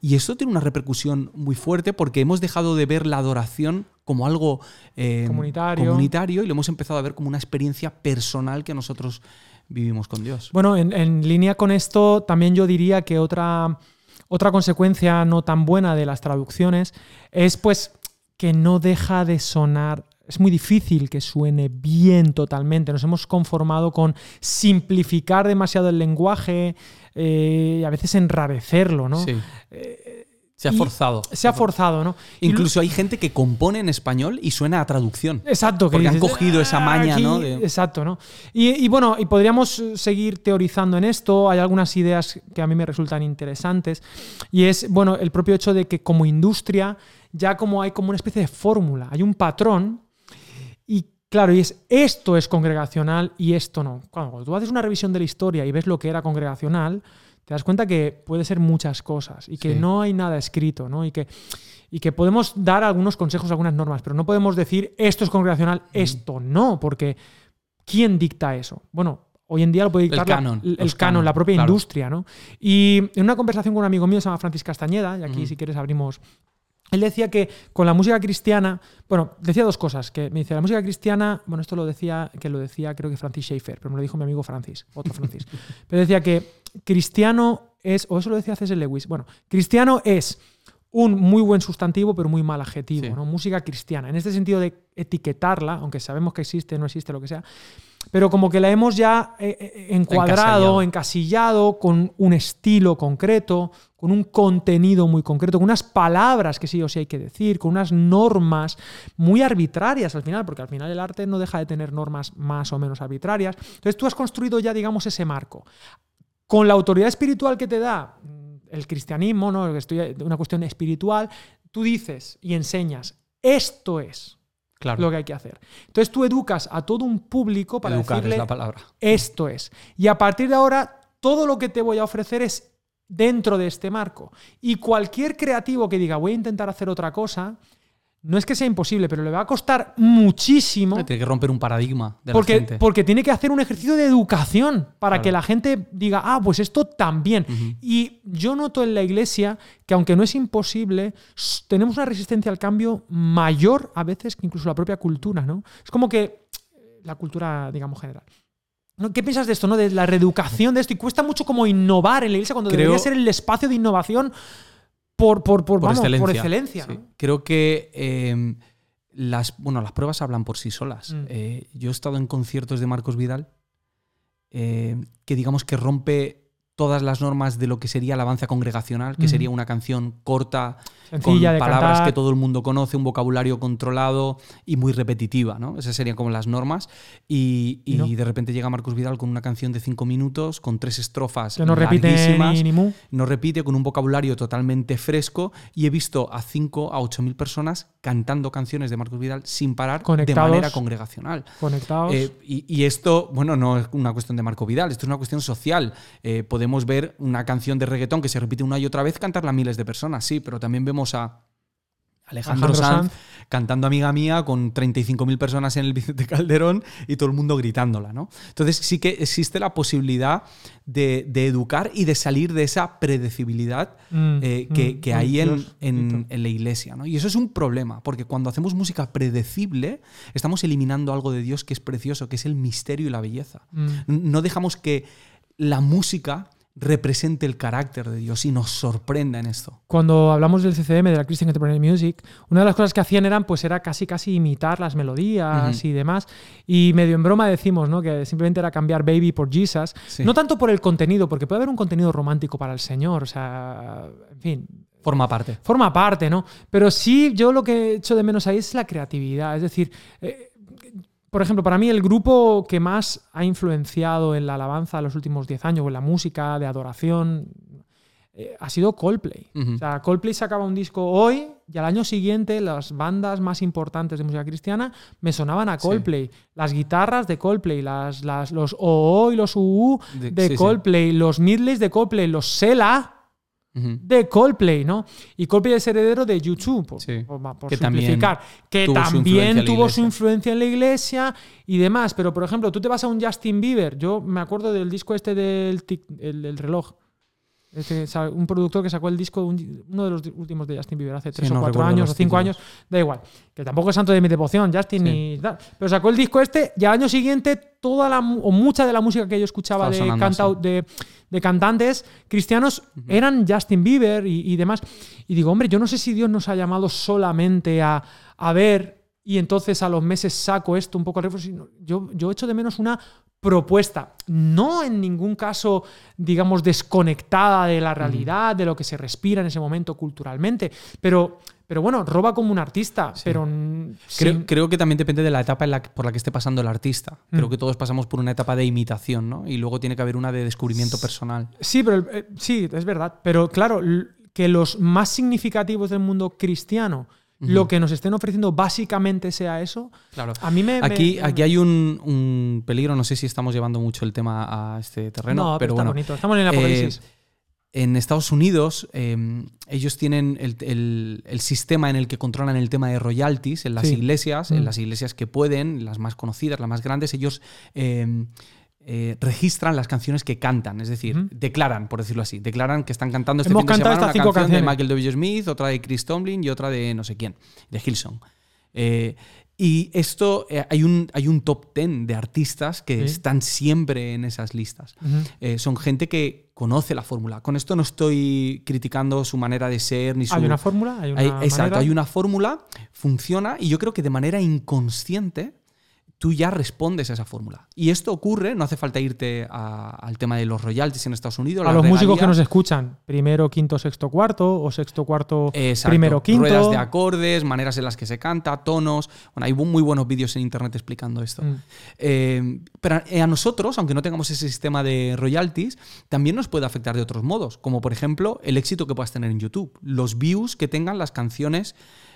Y esto tiene una repercusión muy fuerte porque hemos dejado de ver la adoración como algo eh, Comunitario. comunitario y lo hemos empezado a ver como una experiencia personal que nosotros vivimos con Dios. Bueno, en, en línea con esto, también yo diría que otra, otra consecuencia no tan buena de las traducciones es pues que no deja de sonar. Es muy difícil que suene bien totalmente. Nos hemos conformado con simplificar demasiado el lenguaje eh, y a veces enrarecerlo, ¿no? Sí. Se ha forzado. Se ha forzado, ¿no? Incluso hay gente que compone en español y suena a traducción. Exacto, que Porque han cogido esa "Ah, maña, aquí", ¿no? de- Exacto, ¿no? Y, y bueno, y podríamos eh, seguir teorizando en esto. Hay algunas ideas que a mí me resultan interesantes. Y es, bueno, el propio hecho de que como industria ya como hay como una especie de fórmula, hay un patrón. Claro, y es esto es congregacional y esto no. Cuando tú haces una revisión de la historia y ves lo que era congregacional, te das cuenta que puede ser muchas cosas y que Sí. no hay nada escrito, ¿no? Y que, y que podemos dar algunos consejos, algunas normas, pero no podemos decir esto es congregacional, esto no, porque ¿quién dicta eso? Bueno, hoy en día lo puede dictar la- canon, el, los canon, canon, la propia claro. industria, ¿no? Y en una conversación con un amigo mío, se llama Francis Castañeda, y aquí si quieres abrimos él decía que con la música cristiana, bueno, decía dos cosas, que me dice, la música cristiana, bueno, esto lo decía, que lo decía creo que Francis Schaeffer, pero me lo dijo mi amigo Francis, otro Francis. pero decía que cristiano es, o eso lo decía C.S. Lewis, bueno, cristiano es un muy buen sustantivo, pero muy mal adjetivo, Sí. ¿no? Música cristiana. En este sentido de etiquetarla, aunque sabemos que existe, no existe, lo que sea, pero como que la hemos ya eh, eh, encuadrado, Encasillado. encasillado con un estilo concreto, con un contenido muy concreto, con unas palabras que sí o sí hay que decir, con unas normas muy arbitrarias al final, porque al final el arte no deja de tener normas más o menos arbitrarias. Entonces tú has construido ya, digamos, ese marco. Con la autoridad espiritual que te da mm, el cristianismo, ¿no? Estoy- una cuestión espiritual, tú dices y enseñas, esto es Claro. lo que hay que hacer. Entonces tú educas a todo un público para Educar decirle es la palabra. esto es. Y a partir de ahora, todo lo que te voy a ofrecer es dentro de este marco. Y cualquier creativo que diga voy a intentar hacer otra cosa, no es que sea imposible, pero le va a costar muchísimo. Tiene que romper un paradigma de la Porque, gente. porque tiene que hacer un ejercicio de educación para Claro. que la gente diga, ah, pues esto también. Ujú. Y yo noto en la iglesia que aunque no es imposible, tenemos una resistencia al cambio mayor a veces que incluso la propia cultura, ¿no? Es como que eh, la cultura, digamos, general. ¿Qué piensas de esto, no? De la reeducación de esto. Y cuesta mucho como innovar en la iglesia cuando Creo- debería ser el espacio de innovación por, por, por, por vamos, excelencia. por excelencia. Sí. ¿no? Creo que eh, las, bueno, las pruebas hablan por sí solas. Mm. Eh, yo he estado en conciertos de Marcos Vidal eh, que digamos que rompe todas las normas de lo que sería alabanza congregacional, que Ujú. sería una canción corta, Sencilla con palabras cantar. que todo el mundo conoce, un vocabulario controlado y muy repetitiva, ¿no? Esas serían como las normas. Y, y Y no. de repente llega Marcos Vidal con una canción de cinco minutos, con tres estrofas Que no repite ni, ni mu. no repite, con un vocabulario totalmente fresco y he visto a 5 a 8 mil personas cantando canciones de Marcos Vidal sin parar Conectados. de manera congregacional. conectados. Eh, y, y esto, bueno, no es una cuestión de Marco Vidal, esto es una cuestión social. Eh, podemos ver una canción de reggaetón que se repite una y otra vez cantarla a miles de personas, sí, pero también vemos a Alejandro, Alejandro Sanz, cantando Amiga Mía con 35.000 personas en el Vicente Calderón y todo el mundo gritándola, ¿no? Entonces sí que existe la posibilidad de, de educar y de salir de esa predecibilidad Mm, eh, que, mm, que mm, hay en, Dios, en- bendito. en la iglesia. ¿no? Y eso es un problema, porque cuando hacemos música predecible, estamos eliminando algo de Dios que es precioso, que es el misterio y la belleza. Mm. No dejamos que la música represente el carácter de Dios y nos sorprenda en esto. Cuando hablamos del CCM, de la Christian Contemporary Music, una de las cosas que hacían eran, pues era casi casi imitar las melodías y demás. Y medio en broma decimos, ¿no? Que simplemente era cambiar Baby por Jesus. Sí. No tanto por el contenido, porque puede haber un contenido romántico para el Señor. O sea, en fin, Forma parte. forma parte, ¿no? Pero sí, yo lo que echo de menos ahí es la creatividad. Es decir, eh, por ejemplo, para mí el grupo que más ha influenciado en la alabanza en los últimos 10 años, o en la música de adoración, eh, ha sido Coldplay. O sea, Coldplay sacaba un disco hoy, y al año siguiente las bandas más importantes de música cristiana me sonaban a Coldplay. Las guitarras de Coldplay, las, las, los OO y los UU de, Coldplay, los Midleys de Coldplay, los Sela de Coldplay, ¿no? Y Coldplay es heredero de YouTube, por, que simplificar, que también tuvo su influencia en la iglesia y demás. Pero, por ejemplo, tú te vas a un Justin Bieber, yo me acuerdo del disco este del el, reloj. Este, un productor que sacó el disco, uno de los últimos de Justin Bieber hace tres o cuatro años o cinco años, da igual, que tampoco es santo de mi devoción, Justin ni tal, pero sacó el disco este y al año siguiente toda la o mucha de la música que yo escuchaba de, de, de cantantes cristianos eran Justin Bieber y, demás. Y digo, hombre, yo no sé si Dios nos ha llamado solamente a, ver y entonces a los meses saco esto un poco al Yo, yo echo de menos una propuesta, no en ningún caso, digamos, desconectada de la realidad, de lo que se respira en ese momento culturalmente, pero pero bueno, roba como un artista. Pero creo, creo, que también depende de la etapa por la que esté pasando el artista. Creo mm. que todos pasamos por una etapa de imitación, ¿no? Y luego tiene que haber una de descubrimiento personal. Sí, pero eh, sí, es verdad. Pero claro, que los más significativos del mundo cristiano lo que nos estén ofreciendo básicamente sea eso. Claro. A mí me. Aquí, aquí hay un, peligro, no sé si estamos llevando mucho el tema a este terreno. No, pero, está bonito. Estamos en la apocalipsis. Eh, en Estados Unidos, em, ellos tienen el, sistema en el que controlan el tema de royalties en las iglesias, en mm. las iglesias que pueden, las más conocidas, las más grandes, ellos em, eh, registran las canciones que cantan, es decir, declaran, por decirlo así, declaran que están cantando este Hemos fin de semana una canción de Michael W. Smith, otra de Chris Tomlin y otra de no sé quién, de Hillsong. Eh, y esto, eh, hay, un, hay un top ten de artistas que están siempre en esas listas. Eh, son gente que conoce la fórmula. Con esto no estoy criticando su manera de ser ni su... ¿Hay una fórmula? ¿Hay una exacto, hay una fórmula, funciona y yo creo que de manera inconsciente tú ya respondes a esa fórmula. Y esto ocurre, no hace falta irte al tema de los royalties en Estados Unidos. A los músicos que nos escuchan, primero, quinto, sexto, cuarto, o sexto, cuarto, primero, quinto. Ruedas de acordes, maneras en las que se canta, tonos. Bueno, hay muy buenos vídeos en internet explicando esto. Mm. Eh, pero a nosotros, aunque no tengamos ese sistema de royalties, también nos puede afectar de otros modos, como por ejemplo el éxito que puedas tener en YouTube, los views que tengan las canciones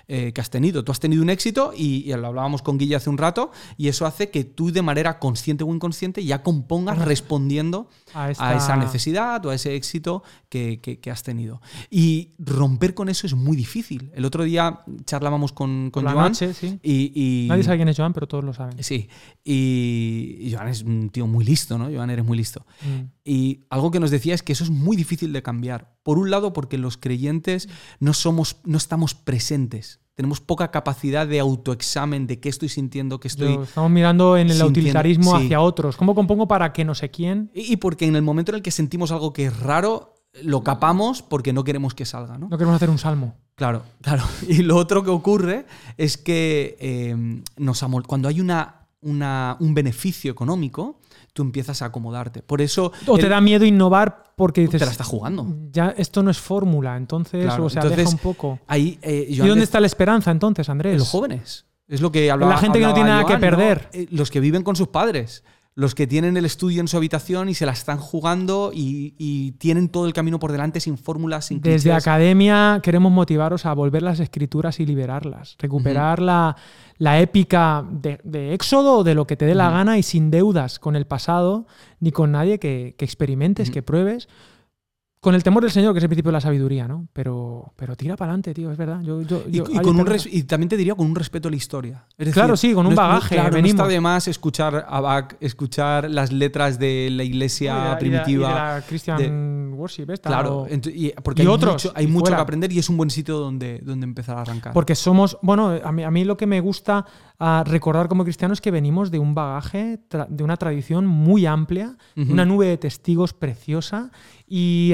eh, que has tenido. Tú has tenido un éxito y, lo hablábamos con Guille hace un rato y eso hace que tú de manera consciente o inconsciente ya compongas respondiendo a, esa necesidad o a ese éxito que, has tenido. Y romper con eso es muy difícil. El otro día charlábamos con, con Joan y, Nadie sabe quién es Joan, pero todos lo saben. Sí, y, Joan es un tío muy listo, ¿no? Joan eres muy listo. Mm. Y algo que nos decía es que eso es muy difícil de cambiar. Por un lado, porque los creyentes no, somos, no estamos presentes. Tenemos poca capacidad de autoexamen de qué estoy sintiendo, qué estoy. estamos mirando en el utilitarismo hacia otros. ¿Cómo compongo para que no sé quién? Y, porque en el momento en el que sentimos algo que es raro, lo capamos porque no queremos que salga. No, no queremos hacer un salmo. Claro, claro. Y lo otro que ocurre es que eh, nos cuando hay una, una, un beneficio económico, tú empiezas a acomodarte. Por eso. O te da miedo innovar porque dices. Te la está jugando. Ya esto no es fórmula, entonces, o sea, deja un poco. Ahí, eh, ¿Y dónde está la esperanza entonces, Andrés? los jóvenes. Es lo que hablaba. La gente que no tiene nada que perder. Eh, los que viven con sus padres los que tienen el estudio en su habitación y se la están jugando y, tienen todo el camino por delante sin fórmulas, sin Desde academia queremos motivaros a volver las escrituras y liberarlas, recuperar la, épica de, éxodo de lo que te dé la gana y sin deudas con el pasado ni con nadie que, experimentes, que pruebes con el temor del Señor, que es el principio de la sabiduría, ¿no? Pero, pero tira para adelante, tío, es verdad. y, también te diría con un respeto a la historia. claro, sí, con un bagaje. claro, no está de más escuchar a Bach, escuchar las letras de la iglesia primitiva. Y de la Christian Worship, esta, Claro, porque hay otros, mucho, hay mucho que aprender y es un buen sitio donde, donde empezar a arrancar. Porque somos, bueno, a mí, a mí lo que me gusta a recordar como cristianos que venimos de un bagaje, de una tradición muy amplia, una nube de testigos preciosa ah, y,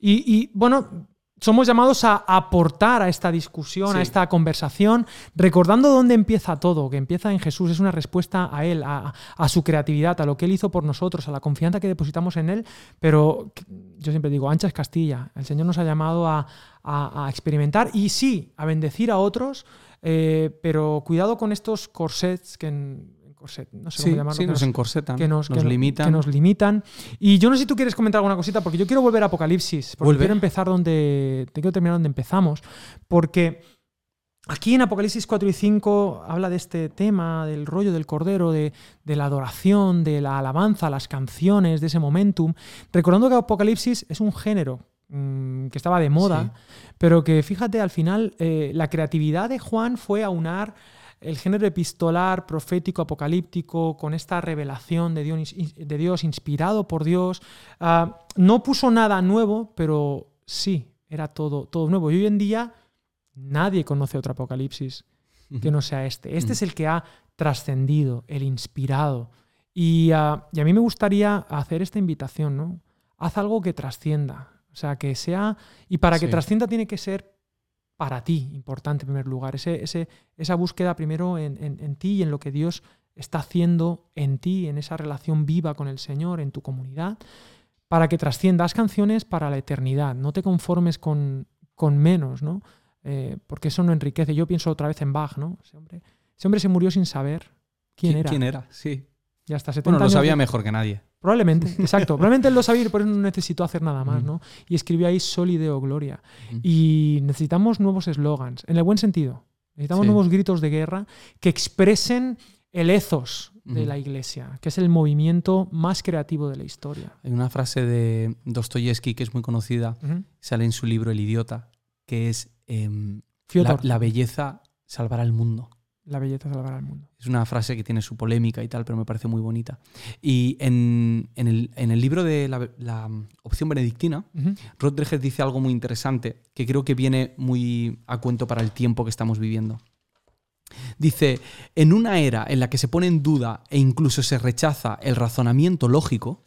y, bueno, somos llamados a aportar a esta discusión, a esta conversación, recordando dónde empieza todo, que empieza en Jesús, es una respuesta a Él, a, su creatividad, a lo que Él hizo por nosotros, a la confianza que depositamos en Él, pero yo siempre digo, ancha es Castilla, el Señor nos ha llamado a, a experimentar y sí, a bendecir a otros, eh, pero cuidado con estos corsets que en, corset, no sé Sí, cómo llamarlo. sí, que nos encorsetan, que nos, nos que no- limitan. que nos limitan. Y yo no sé si tú quieres comentar alguna cosita, porque yo quiero volver a Apocalipsis, porque Vuelve. quiero empezar donde. Te quiero terminar donde empezamos. Porque aquí en Apocalipsis 4 y 5 habla de este tema, del rollo del cordero, de, de la adoración, de la alabanza, las canciones, de ese momentum. Recordando que Apocalipsis es un género mm, que estaba de moda, pero que fíjate, al final eh, la creatividad de Juan fue aunar el género epistolar, profético, apocalíptico, con esta revelación de Dios, de Dios inspirado por Dios. Ah, no puso nada nuevo, pero sí, era todo, todo nuevo. Y hoy en día nadie conoce otro apocalipsis que no sea este. Este es el que ha trascendido, el inspirado. Y, ah, y a mí me gustaría hacer esta invitación, ¿no? Haz algo que trascienda. O sea, que sea... Y para que trascienda tiene que ser para ti, importante en primer lugar. Ese, ese- esa búsqueda primero en, en- en ti y en lo que Dios está haciendo en ti, en esa relación viva con el Señor, en tu comunidad, para que trasciendas canciones para la eternidad. No te conformes con, con menos, ¿no? Eh, porque eso no enriquece. Yo pienso otra vez en Bach, ¿no? Ese hombre, ese hombre se murió sin saber quién era. ¿Quién era? Sí. Y hasta 70 Bueno, lo sabía mejor que nadie. Probablemente, exacto. Probablemente él lo sabía y por eso no necesitó hacer nada más. ¿no? Y escribió ahí Solideo Gloria. Y necesitamos nuevos eslogans, en el buen sentido. Necesitamos Sí. nuevos gritos de guerra que expresen el ethos de la iglesia, que es el movimiento más creativo de la historia. Hay una frase de Dostoyevsky que es muy conocida, sale en su libro El idiota, que es em, la, la belleza salvará el mundo. La belleza salvará al mundo. Es una frase que tiene su polémica y tal, pero me parece muy bonita. Y en, en el, en el libro de la, la opción benedictina, Ujú. Rodríguez dice algo muy interesante que creo que viene muy a cuento para el tiempo que estamos viviendo. Dice, en una era en la que se pone en duda e incluso se rechaza el razonamiento lógico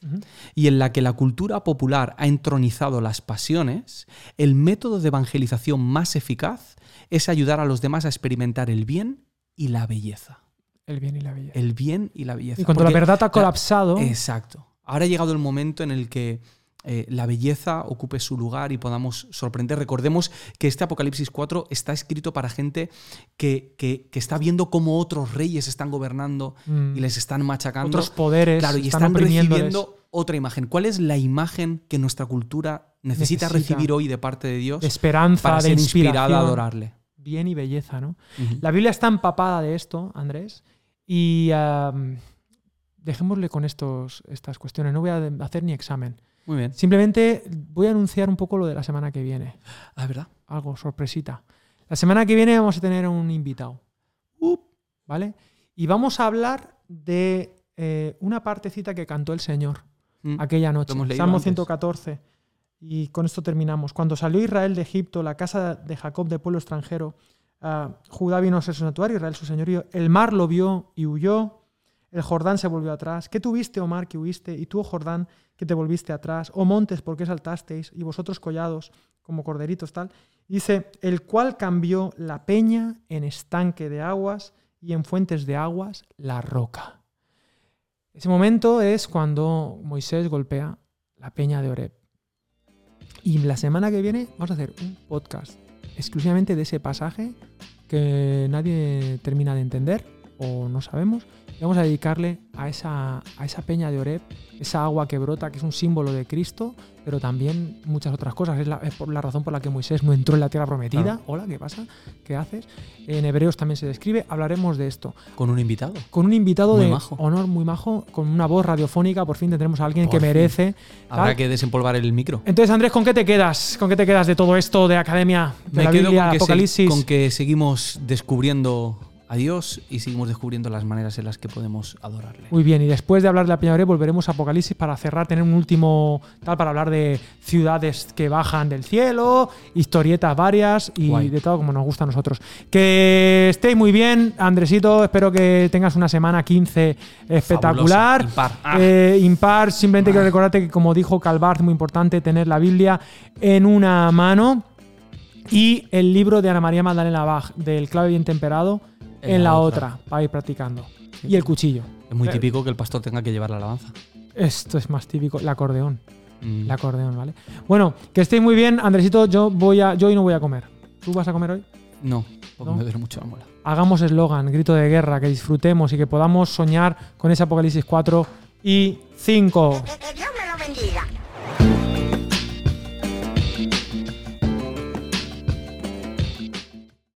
y en la que la cultura popular ha entronizado las pasiones, el método de evangelización más eficaz es ayudar a los demás a experimentar el bien y la belleza. El bien y la belleza. El bien y la belleza. y cuando la verdad ha colapsado, Exacto. Ahora ha llegado el momento en el que eh, la belleza ocupe su lugar y podamos sorprender. Recordemos que este Apocalipsis 4 está escrito para gente que, que- que está viendo cómo otros reyes están gobernando mm, y les están machacando. otros poderes claro, y están, recibiendo otra imagen. ¿Cuál es la imagen que nuestra cultura necesita, Necesita. recibir hoy de parte de Dios de esperanza, para de ser inspirada a adorarle? Bien y belleza, ¿no? La Biblia está empapada de esto, Andrés, y dejémosle con estos, estas cuestiones. No voy a hacer ni examen. Muy bien. Simplemente voy a anunciar un poco lo de la semana que viene. Ah, ¿verdad? Algo sorpresita. La semana que viene vamos a tener un invitado. Uh, ¿Vale? Y vamos a hablar de eh, una partecita que cantó el Señor mm. aquella noche. Salmo antes. 114. Y con esto terminamos. Cuando salió Israel de Egipto, la casa de Jacob de pueblo extranjero, ah, Judá vino a ser su santuario, Israel su señorío. El mar lo vio y huyó. El Jordán se volvió atrás. ¿Qué tuviste, oh mar, que huiste? Y tú, oh Jordán, que te volviste atrás. Oh montes, ¿por qué saltasteis? Y vosotros collados, como corderitos, tal. Dice, el cual cambió la peña en estanque de aguas y en fuentes de aguas la roca. Ese momento es cuando Moisés golpea la peña de Oreb. Y la semana que viene vamos a hacer un podcast exclusivamente de ese pasaje que nadie termina de entender o no sabemos. Y vamos a dedicarle a esa, a esa peña de Oreb, esa agua que brota, que es un símbolo de Cristo, pero también muchas otras cosas. Es la, es por la razón por la que Moisés no entró en la tierra prometida. Claro. Hola, ¿qué pasa? ¿Qué haces? En Hebreos también se describe. Hablaremos de esto Con un invitado. con un invitado Muy de majo. honor muy majo, con una voz radiofónica. Por fin tendremos a alguien Por que fin. merece. Habrá tal. que desempolvar el micro. Entonces, Andrés, ¿con qué te quedas? ¿Con qué te quedas de todo esto de Academia, de Me la quedo Biblia, con que, se- Apocalipsis? con que seguimos descubriendo a Dios y seguimos descubriendo las maneras en las que podemos adorarle. Muy bien, y después de hablar de la Peña volveremos a Apocalipsis para cerrar, tener un último tal para hablar de ciudades que bajan del cielo, historietas varias y Guay. de todo como nos gusta a nosotros. Que estéis muy bien, Andresito, espero que tengas una semana 15 espectacular. Fabulosa, impar. Ah. Eh, impar, simplemente quiero recordarte que como dijo Calvart, muy importante tener la Biblia en una mano y el libro de Ana María Magdalena Bach, del clave bien temperado, en, la, otra. para ir practicando. Y el cuchillo. Es muy típico que el pastor tenga que llevar la alabanza. Esto es más típico, el acordeón. Mm. El acordeón, ¿vale? Bueno, que estéis muy bien, Andresito. Yo voy a, yo hoy no voy a comer. ¿Tú vas a comer hoy? No, Porque ¿no? me duele mucho la muela. hagamos eslogan, grito de guerra, que disfrutemos y que podamos soñar con ese Apocalipsis 4 y 5.